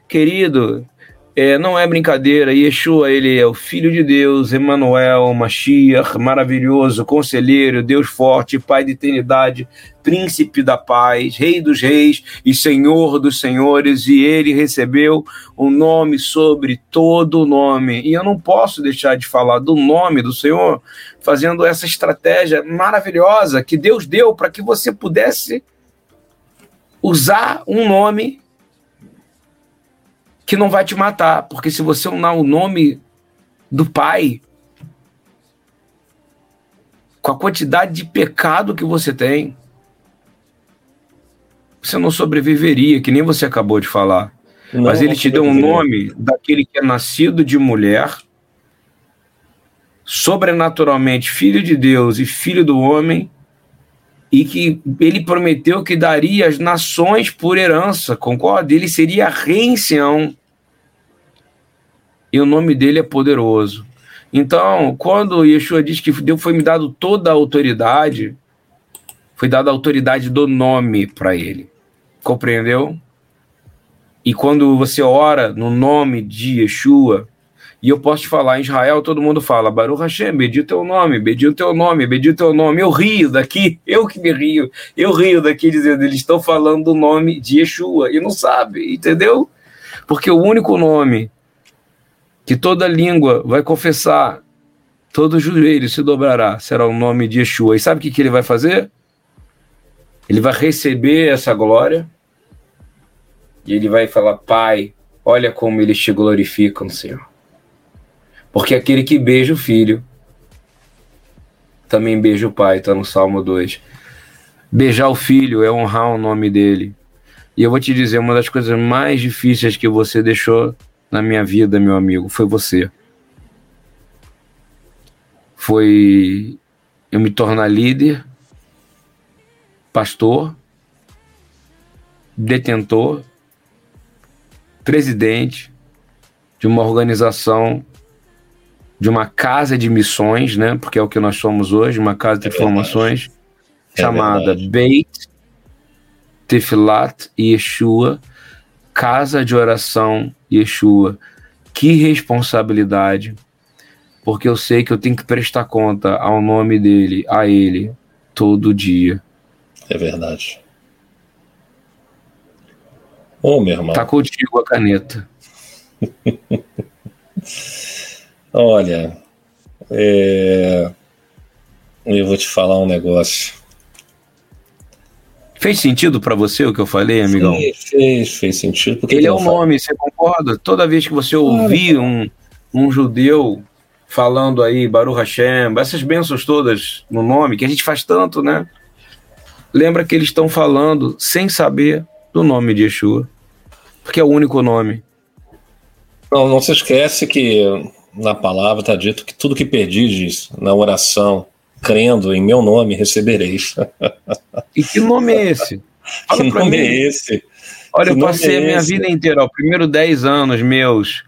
Querido, é, não é brincadeira, Yeshua, ele é o Filho de Deus, Emmanuel, Mashiach, maravilhoso, conselheiro, Deus forte, Pai de eternidade, Príncipe da paz, Rei dos reis e Senhor dos senhores, e ele recebeu o um nome sobre todo nome. E eu não posso deixar de falar do nome do Senhor, fazendo essa estratégia maravilhosa que Deus deu para que você pudesse usar um nome que não vai te matar, porque se você usar o nome do pai, com a quantidade de pecado que você tem, você não sobreviveria, que nem você acabou de falar. Não, Mas ele te deu um nome daquele que é nascido de mulher, sobrenaturalmente filho de Deus e filho do homem, e que ele prometeu que daria as nações por herança, concorda? Ele seria rei em Sião. E o nome dele é poderoso. Então, quando Yeshua diz que Deus foi me dado toda a autoridade, foi dada a autoridade do nome para ele. Compreendeu? E quando você ora no nome de Yeshua, e eu posso te falar, em Israel todo mundo fala, Baruch Hashem, bedi o teu nome, bedi o teu nome, bedi o teu nome. Eu rio daqui, eu que me rio, eu rio daqui dizendo, eles estão falando o nome de Yeshua, e não sabe, entendeu? Porque o único nome que toda língua vai confessar, todo joelho se dobrará, será o nome de Yeshua. E sabe o que, que ele vai fazer? Ele vai receber essa glória, e ele vai falar, Pai, olha como eles te glorificam, Senhor. Porque aquele que beija o filho também beija o pai, está no Salmo 2. Beijar o filho é honrar o nome dele. E eu vou te dizer, uma das coisas mais difíceis que você deixou na minha vida, meu amigo, foi você. Foi eu me tornar líder, pastor, detentor, presidente de uma organização de uma casa de missões, né? Porque é o que nós somos hoje, uma casa de é formações é chamada Beit Tefilat Yeshua, casa de oração Yeshua. Que responsabilidade, porque eu sei que eu tenho que prestar conta ao nome dele, a ele, todo dia. É verdade. Ô, oh, meu irmão. Tá contigo a caneta. Olha, é... eu vou te falar um negócio. Fez sentido para você o que eu falei, amigão? Fez, fez, fez sentido. Porque Ele é o nome, você concorda? Toda vez que você ouvir um, um judeu falando aí, Baruch Hashem, essas bênçãos todas no nome, que a gente faz tanto, né? Lembra que eles estão falando sem saber do nome de Yeshua, porque é o único nome. Não, não se esquece que na palavra está dito que tudo que perdides na oração, crendo em meu nome, recebereis. E que nome é esse? Fala que nome mim. é esse? Olha, que eu passei é a minha vida inteira, ó, primeiro 10 anos meus,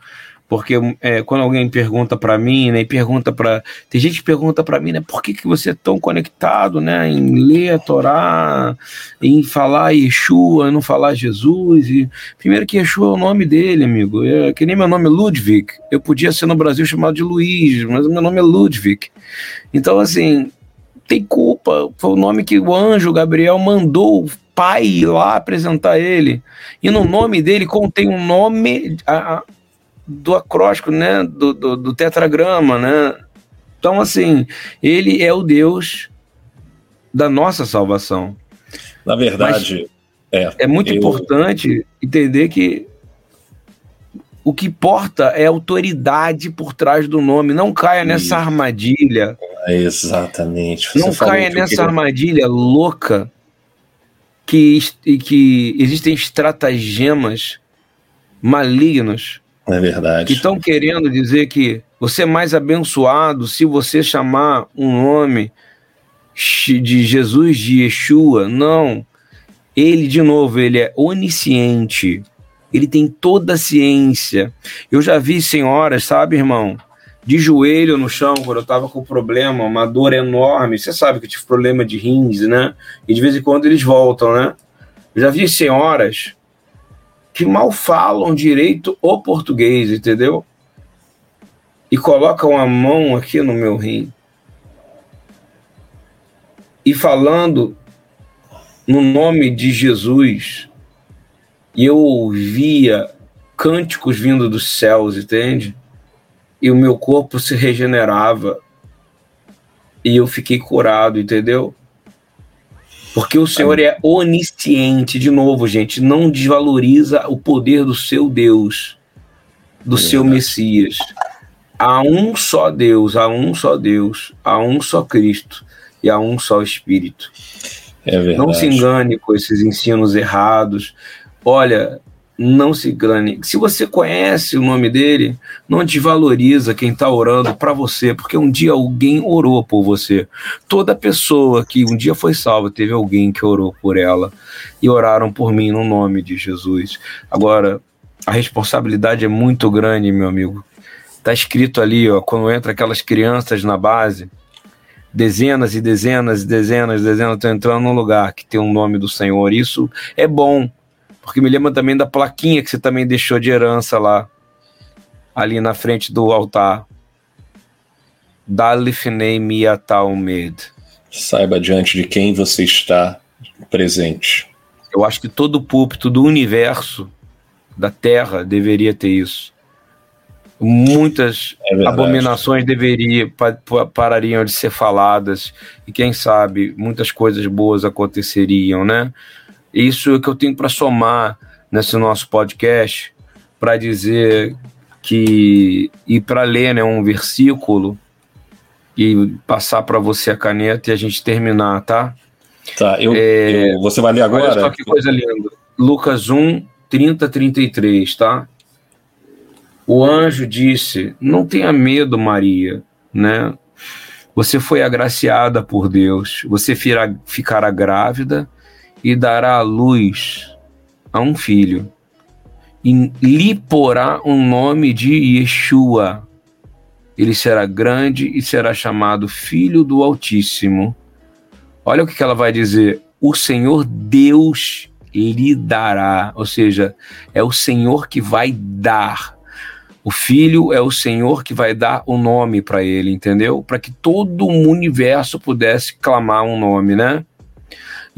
porque é, quando alguém pergunta para mim, né, pergunta para tem gente que pergunta para mim, né, por que, que você é tão conectado, né, em ler a Torá, em falar Yeshua, não falar Jesus, e primeiro que Yeshua é o nome dele, amigo, é, que nem meu nome é Ludwig, eu podia ser no Brasil chamado de Luiz, mas meu nome é Ludwig, então assim, tem culpa, foi o nome que o anjo Gabriel mandou o pai lá apresentar ele, e no nome dele contém um nome, a, do acróstico, né? Do, do, do, tetragrama, né? Então, assim, ele é o Deus da nossa salvação. Na verdade, é, é muito eu... importante entender que o que importa é a autoridade por trás do nome. Não caia nessa armadilha. exatamente. Você não caia nessa queria... armadilha louca que, que existem estratagemas malignos é verdade. Que estão querendo dizer que você é mais abençoado se você chamar um nome de Jesus de Yeshua. Não. Ele, de novo, ele é onisciente. Ele tem toda a ciência. Eu já vi senhoras, sabe, irmão? De joelho no chão, quando eu tava com problema, uma dor enorme. Você sabe que eu tive problema de rins, né? E de vez em quando eles voltam, né? Eu já vi senhoras que mal falam direito o português, entendeu? E colocam a mão aqui no meu rim. E falando no nome de Jesus, e eu ouvia cânticos vindo dos céus, entende? E o meu corpo se regenerava. E eu fiquei curado, entendeu? Porque o Senhor é onisciente, de novo, gente, não desvaloriza o poder do seu Deus, do é seu Messias. Há um só Deus, há um só Deus, há um só Cristo e há um só Espírito. É não se engane com esses ensinos errados. Olha, não se engane. Se você conhece o nome dele, não desvaloriza quem está orando para você, porque um dia alguém orou por você. Toda pessoa que um dia foi salva teve alguém que orou por ela e oraram por mim no nome de Jesus. Agora, a responsabilidade é muito grande, meu amigo. Tá escrito ali, ó, quando entra aquelas crianças na base, dezenas e dezenas e dezenas, dezenas estão entrando num lugar que tem o um nome do Senhor. Isso é bom porque me lembra também da plaquinha que você também deixou de herança lá, ali na frente do altar. Dalifnei Miatalmed. Saiba diante de quem você está presente. Eu acho que todo púlpito do universo, da Terra, deveria ter isso. Muitas é abominações deveriam parariam de ser faladas e quem sabe muitas coisas boas aconteceriam, né? Isso é que eu tenho para somar nesse nosso podcast, para dizer que e para ler né, um versículo e passar para você a caneta e a gente terminar, tá? Tá, eu, é, eu, você vai ler agora? Olha só que coisa linda. Lucas 1, 30, 33, tá? O anjo disse: Não tenha medo, Maria, né? Você foi agraciada por Deus, você ficará grávida e dará à luz a um filho, e lhe porá um nome de Yeshua. Ele será grande e será chamado Filho do Altíssimo. Olha o que ela vai dizer: O Senhor Deus lhe dará. Ou seja, é o Senhor que vai dar. O filho é o Senhor que vai dar o nome para ele, entendeu? Para que todo o universo pudesse clamar um nome, né?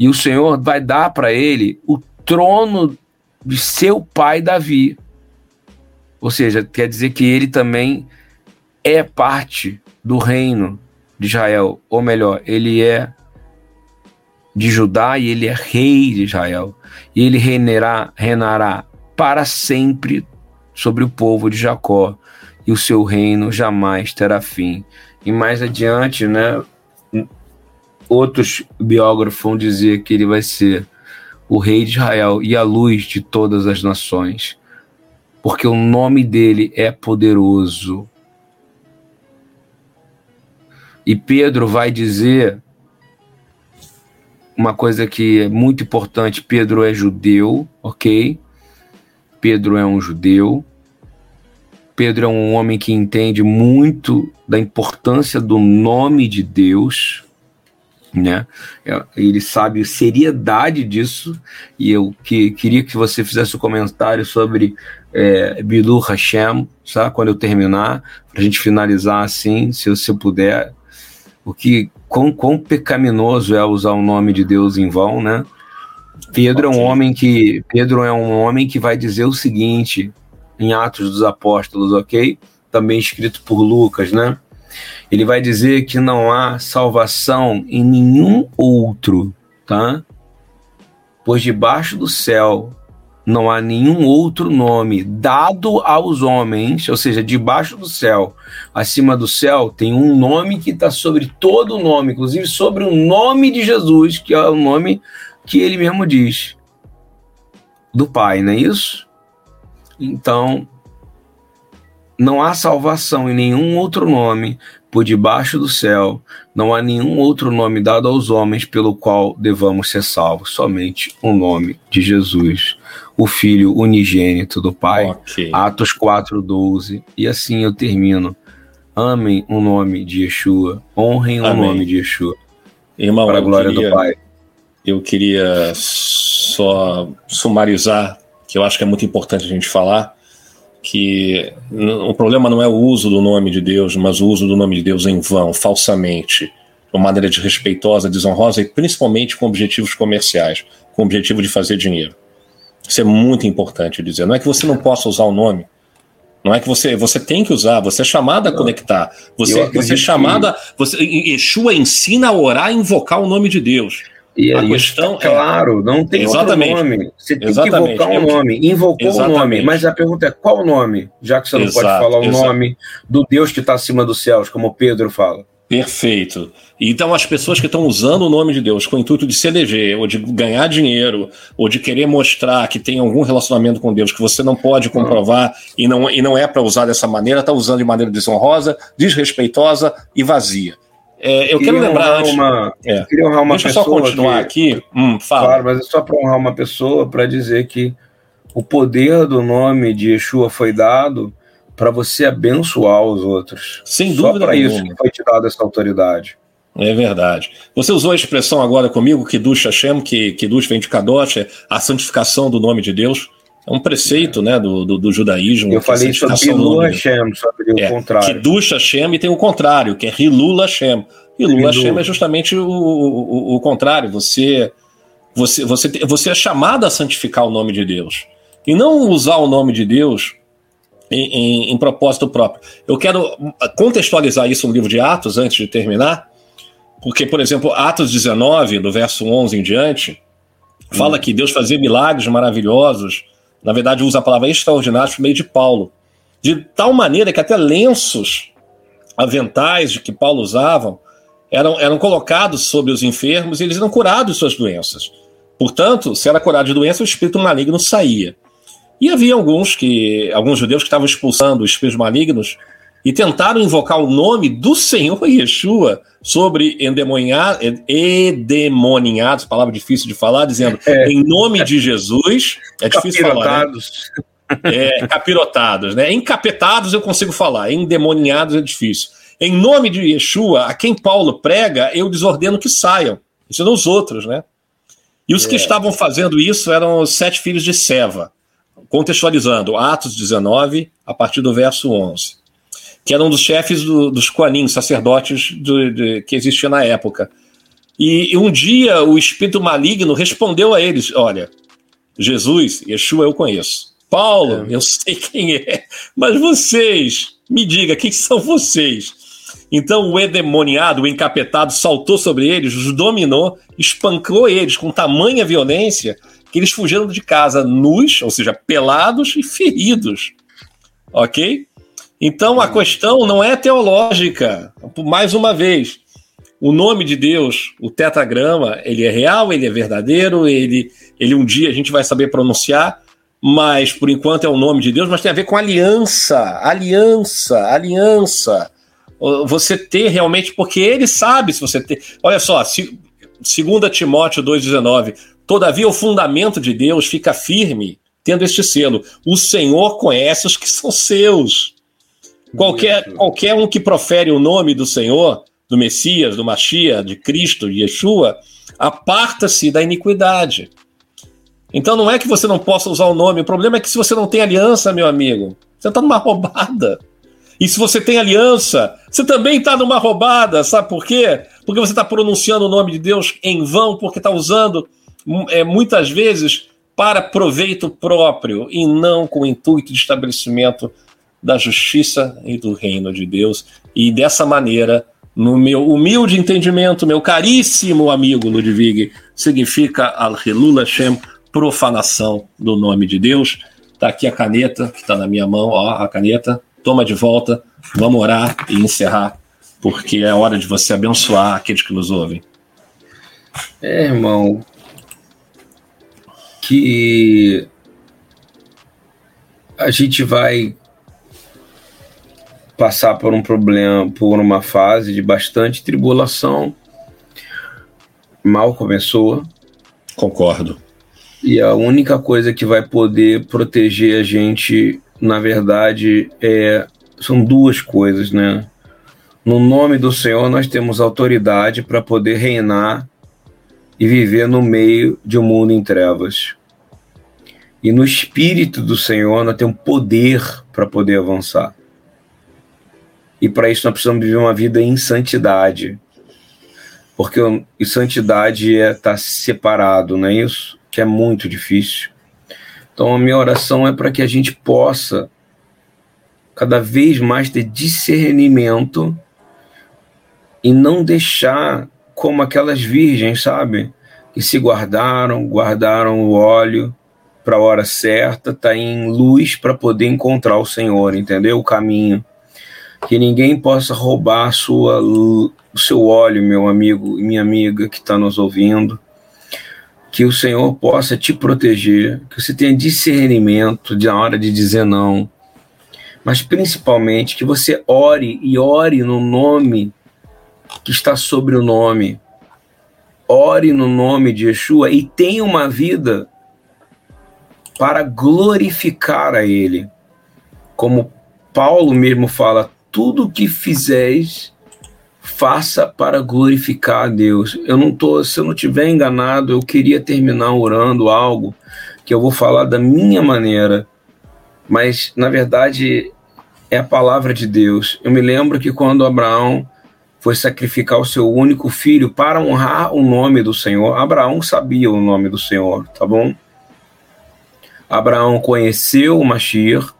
E o Senhor vai dar para ele o trono de seu pai Davi. Ou seja, quer dizer que ele também é parte do reino de Israel, ou melhor, ele é de Judá e ele é rei de Israel. E ele reinará, reinará para sempre sobre o povo de Jacó, e o seu reino jamais terá fim. E mais adiante, né, outros biógrafos vão dizer que ele vai ser o rei de Israel e a luz de todas as nações, porque o nome dele é poderoso. E Pedro vai dizer uma coisa que é muito importante: Pedro é judeu, ok? Pedro é um judeu. Pedro é um homem que entende muito da importância do nome de Deus, né? É, ele sabe a seriedade disso, e eu que, queria que você fizesse um comentário sobre é, Bilu Hashem, sabe? quando eu terminar, para a gente finalizar assim, se você puder, o que quão, quão pecaminoso é usar o nome de Deus em vão, né? Pedro é um homem que Pedro é um homem que vai dizer o seguinte em Atos dos Apóstolos, ok? Também escrito por Lucas, né? Ele vai dizer que não há salvação em nenhum outro, tá? Pois debaixo do céu não há nenhum outro nome dado aos homens, ou seja, debaixo do céu, acima do céu, tem um nome que está sobre todo o nome, inclusive sobre o nome de Jesus, que é o nome que ele mesmo diz do Pai, não é isso? Então, não há salvação em nenhum outro nome por debaixo do céu, não há nenhum outro nome dado aos homens pelo qual devamos ser salvos, somente o nome de Jesus, o Filho unigênito do Pai. Okay. Atos 4:12. E assim eu termino. Amem o nome de Yeshua, honrem Amém. o nome de Yeshua. Irmão, para a glória queria, do Pai. Eu queria só sumarizar, que eu acho que é muito importante a gente falar que o problema não é o uso do nome de Deus, mas o uso do nome de Deus em vão, falsamente, de uma maneira desrespeitosa, desonrosa e principalmente com objetivos comerciais, com o objetivo de fazer dinheiro. Isso é muito importante dizer. Não é que você não possa usar o nome, não é que você você tem que usar, você é chamado a conectar. Você, você é chamada. Você, Yeshua ensina a orar e invocar o nome de Deus. E a questão é, claro, não tem exatamente, outro nome. Você tem exatamente. que invocar um nome. Invocou o nome, mas a pergunta é qual o nome? Já que você não Exato, pode falar o exato. nome do Deus que está acima dos céus, como Pedro fala. Perfeito. Então, as pessoas que estão usando o nome de Deus com o intuito de se eleger, ou de ganhar dinheiro, ou de querer mostrar que tem algum relacionamento com Deus que você não pode comprovar e não, e não é para usar dessa maneira, está usando de maneira desonrosa, desrespeitosa e vazia. É, eu quero lembrar antes. Uma, é. Queria honrar uma Deixa pessoa. Deixa eu só continuar que, aqui. Hum, fala. Claro, mas é só para honrar uma pessoa para dizer que o poder do nome de Yeshua foi dado para você abençoar os outros. Sem dúvida. Só para isso que foi te dada essa autoridade. É verdade. Você usou a expressão agora comigo, que Dush Hashem, que, que Dush vem de Kadosh, é a santificação do nome de Deus. É um preceito né, do, do, do judaísmo. Eu falei sobre Hilu Hashem, sobre o é, contrário. Kiddush Hashem e tem o contrário, que é Hilul Hashem. Hilul Hashem é justamente o, o, o, contrário. Você, você, você, você é chamado a santificar o nome de Deus. E não usar o nome de Deus em, em, em propósito próprio. Eu quero contextualizar isso no livro de Atos, antes de terminar, porque, por exemplo, Atos 19, do verso 11 em diante, fala hum. que Deus fazia milagres maravilhosos na verdade, usa a palavra extraordinário por meio de Paulo. De tal maneira que até lenços, aventais de que Paulo usava, eram, eram colocados sobre os enfermos e eles eram curados de suas doenças. Portanto, se era curado de doença, o espírito maligno saía. E havia alguns que alguns judeus que estavam expulsando os espíritos malignos e tentaram invocar o nome do Senhor Yeshua sobre endemoniados, palavra difícil de falar, dizendo é. em nome de Jesus, é difícil falar. Né? É, capirotados, né? Encapetados eu consigo falar, endemoniados é difícil. Em nome de Yeshua, a quem Paulo prega, eu desordeno que saiam. Isso não os outros, né? E os é. que estavam fazendo isso eram os sete filhos de Seva, contextualizando Atos 19, a partir do verso 11, que eram dos chefes do, dos Koanim, sacerdotes do, de, que existia na época. E, e, um dia o espírito maligno respondeu a eles: Olha, Jesus, Yeshua eu conheço. Paulo, é. eu sei quem é. Mas vocês, me diga, quem são vocês? Então o endemoniado, o encapetado, saltou sobre eles, os dominou, espancou eles com tamanha violência que eles fugiram de casa nus, ou seja, pelados e feridos. Ok? Então a questão não é teológica. Mais uma vez, o nome de Deus, o tetragrama, ele é real, ele é verdadeiro, ele, ele um dia a gente vai saber pronunciar, mas por enquanto é o nome de Deus, mas tem a ver com aliança, aliança, aliança. Você ter realmente, porque ele sabe se você ter. Olha só, se, 2 Timóteo 2,19. Todavia, o fundamento de Deus fica firme, tendo este selo: o Senhor conhece os que são seus. Qualquer, qualquer um que profere o nome do Senhor, do Messias, do Machia, de Cristo, de Yeshua, aparta-se da iniquidade. Então não é que você não possa usar o nome, o problema é que se você não tem aliança, meu amigo, você está numa roubada. E se você tem aliança, você também está numa roubada, sabe por quê? Porque você está pronunciando o nome de Deus em vão, porque está usando hum, é, muitas vezes para proveito próprio e não com o intuito de estabelecimento da justiça e do reino de Deus. E dessa maneira, no meu humilde entendimento, meu caríssimo amigo Ludwig, significa Al-Hilul Hashem, profanação do nome de Deus. Está aqui a caneta que está na minha mão, ó, a caneta. Toma de volta, vamos orar e encerrar, porque é hora de você abençoar aqueles que nos ouvem. É, irmão, que a gente vai passar por um problema, por uma fase de bastante tribulação. Mal começou. Concordo. E a única coisa que vai poder proteger a gente, na verdade, é, são duas coisas, né? No nome do Senhor, nós temos autoridade para poder reinar e viver no meio de um mundo em trevas. E no Espírito do Senhor, nós temos poder para poder avançar. E para isso, nós precisamos viver uma vida em santidade. Porque santidade é estar tá separado, não é isso? que é muito difícil. Então, a minha oração é para que a gente possa cada vez mais ter discernimento e não deixar como aquelas virgens, sabe? Que se guardaram, guardaram o óleo para a hora certa, tá em luz para poder encontrar o Senhor, entendeu? O caminho. Que ninguém possa roubar sua, o seu óleo, meu amigo e minha amiga que está nos ouvindo que o Senhor possa te proteger, que você tenha discernimento na hora de dizer não, mas principalmente que você ore e ore no nome que está sobre o nome. Ore no nome de Yeshua e tenha uma vida para glorificar a Ele. Como Paulo mesmo fala, tudo que fizeis, faça para glorificar a Deus. Eu não tô, se eu não tiver enganado, eu queria terminar orando algo que eu vou falar da minha maneira, mas na verdade é a palavra de Deus. Eu me lembro que quando Abraão foi sacrificar o seu único filho para honrar o nome do Senhor, Abraão sabia o nome do Senhor, tá bom? Abraão conheceu o Mashiach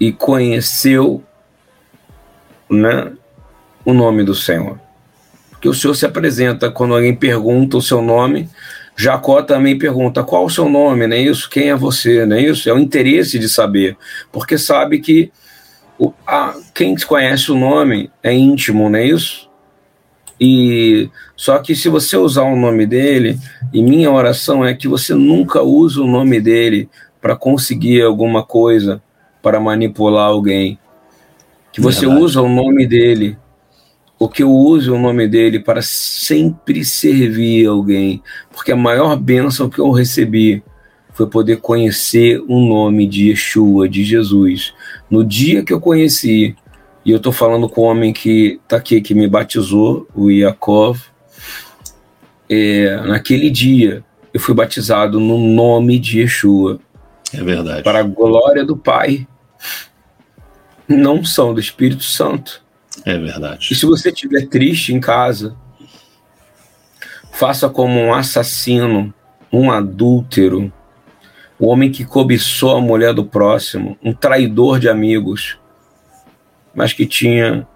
e conheceu né, o nome do Senhor. Porque o Senhor se apresenta quando alguém pergunta o seu nome. Jacó também pergunta qual o seu nome, não é isso? Quem é você, não é isso? É o interesse de saber, porque sabe que o, a, quem conhece o nome é íntimo, não é isso? E só que se você usar o nome dele, e minha oração é que você nunca use o nome dele para conseguir alguma coisa, para manipular alguém que você Verdade. usa o nome dele, ou que eu use o nome dele para sempre servir alguém, porque a maior bênção que eu recebi foi poder conhecer o nome de Yeshua, de Jesus. No dia que eu conheci, e eu estou falando com o homem que está aqui, que me batizou, o Yaakov, é, naquele dia, eu fui batizado no nome de Yeshua. É verdade. Para a glória do Pai. Não são do Espírito Santo. É verdade. E se você estiver triste em casa, faça como um assassino, um adúltero, o homem que cobiçou a mulher do próximo, um traidor de amigos, mas que tinha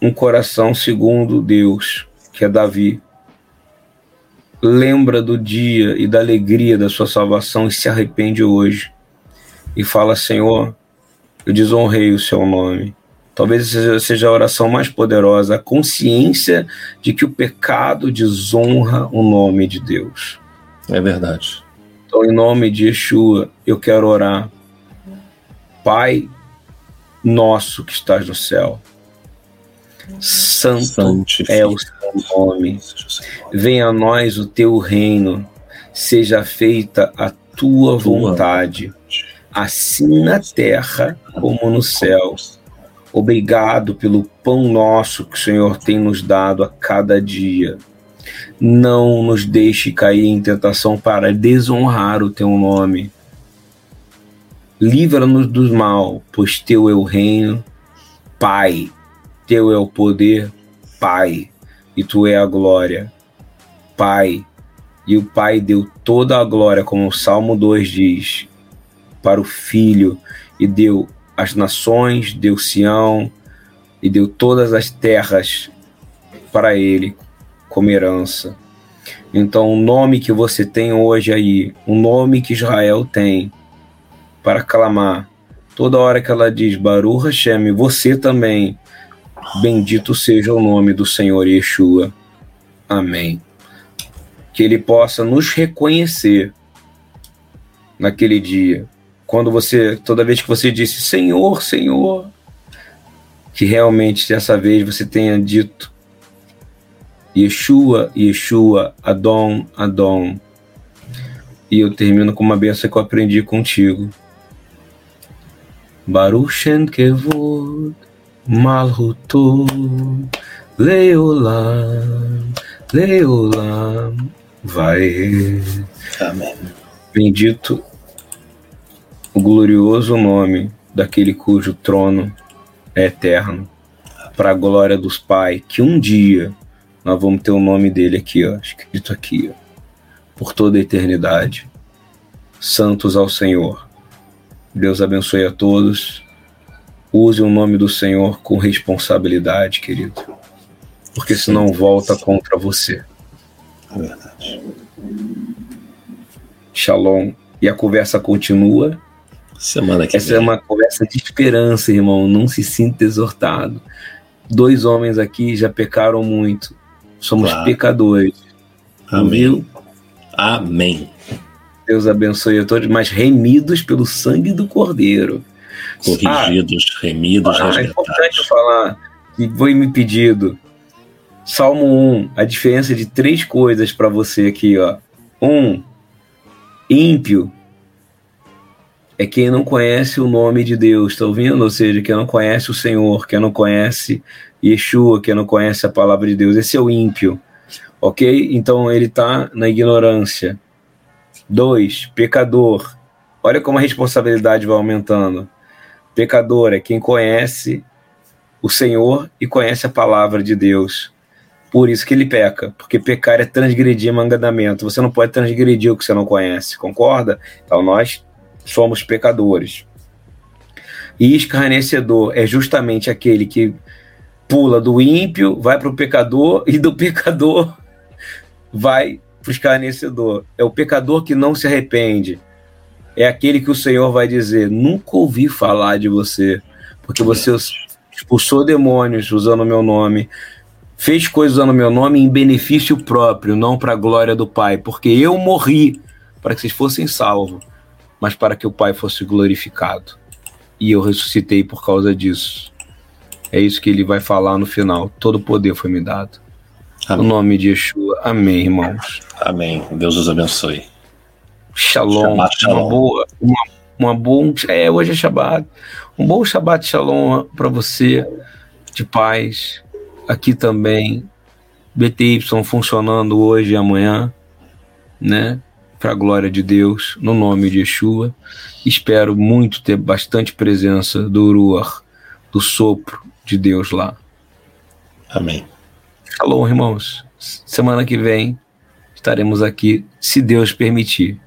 um coração segundo Deus, que é Davi. Lembra do dia e da alegria da sua salvação e se arrepende hoje. E fala: Senhor, eu desonrei o seu nome. Talvez seja a oração mais poderosa, a consciência de que o pecado desonra o nome de Deus. É verdade. Então, em nome de Yeshua, eu quero orar. Pai nosso que estás no céu, santo é o seu nome. Venha a nós o teu reino, seja feita a tua vontade, assim na terra como no céu. Obrigado pelo pão nosso que o Senhor tem nos dado a cada dia. Não nos deixe cair em tentação para desonrar o teu nome. Livra-nos do mal, pois teu é o reino, Pai. Teu é o poder, Pai, e tu é a glória, Pai. E o Pai deu toda a glória, como o Salmo 2 diz, para o Filho, e deu as nações, deu Sião e deu todas as terras para ele como herança. Então, o nome que você tem hoje aí, o nome que Israel tem para clamar, toda hora que ela diz Baruch Hashem, você também, bendito seja o nome do Senhor Yeshua. Amém. Que ele possa nos reconhecer naquele dia quando você, toda vez que você disse Senhor, Senhor, que realmente dessa vez você tenha dito Yeshua, Yeshua, Adon, Adon. E eu termino com uma benção que eu aprendi contigo. Baruch Kevod Malhuto Leolam Leolam Vai. Amém. Bendito o glorioso nome daquele cujo trono é eterno, para a glória dos Pai, que um dia nós vamos ter o nome dele aqui, ó, escrito aqui, ó, por toda a eternidade. Santos ao Senhor. Deus abençoe a todos. Use o nome do Senhor com responsabilidade, querido. Porque senão volta contra você. É verdade. Shalom. E a conversa continua Semana que Essa vem. é uma conversa de esperança, irmão. Não se sinta exortado. Dois homens aqui já pecaram muito. Somos Claro. pecadores. Amém. Amém. Deus abençoe a todos, mas remidos pelo sangue do Cordeiro. Corrigidos, remidos, Ah, é importante resgatados. falar que foi me pedido. Salmo 1, a diferença de três coisas para você aqui, ó. Um, ímpio é quem não conhece o nome de Deus, tá ouvindo? Ou seja, quem não conhece o Senhor, quem não conhece Yeshua, quem não conhece a palavra de Deus. Esse é o ímpio, ok? Então ele tá na ignorância. Dois, pecador. Olha como a responsabilidade vai aumentando. Pecador é quem conhece o Senhor e conhece a palavra de Deus. Por isso que ele peca, porque pecar é transgredir mandamento. Você não pode transgredir o que você não conhece, concorda? Então nós somos pecadores. E escarnecedor é justamente aquele que pula do ímpio, vai para o pecador e do pecador vai para o escarnecedor. É o pecador que não se arrepende. É aquele que o Senhor vai dizer: Nunca ouvi falar de você, porque você expulsou demônios usando o meu nome, fez coisas usando o meu nome em benefício próprio, não para a glória do Pai, porque eu morri para que vocês fossem salvos, mas para que o Pai fosse glorificado. E eu ressuscitei por causa disso. É isso que ele vai falar no final. Todo poder foi me dado. Amém. No nome de Yeshua. Amém, irmãos. Amém. Deus os abençoe. Shalom. Shabbat shalom. Uma boa, uma, uma bom, é, hoje é Shabbat. Um bom Shabbat Shalom para você, de paz. Aqui também. BTY funcionando hoje e amanhã, né? Para a glória de Deus, no nome de Yeshua. Espero muito ter bastante presença do Ruach, do sopro de Deus lá. Amém. Shalom, irmãos. Semana que vem estaremos aqui, se Deus permitir.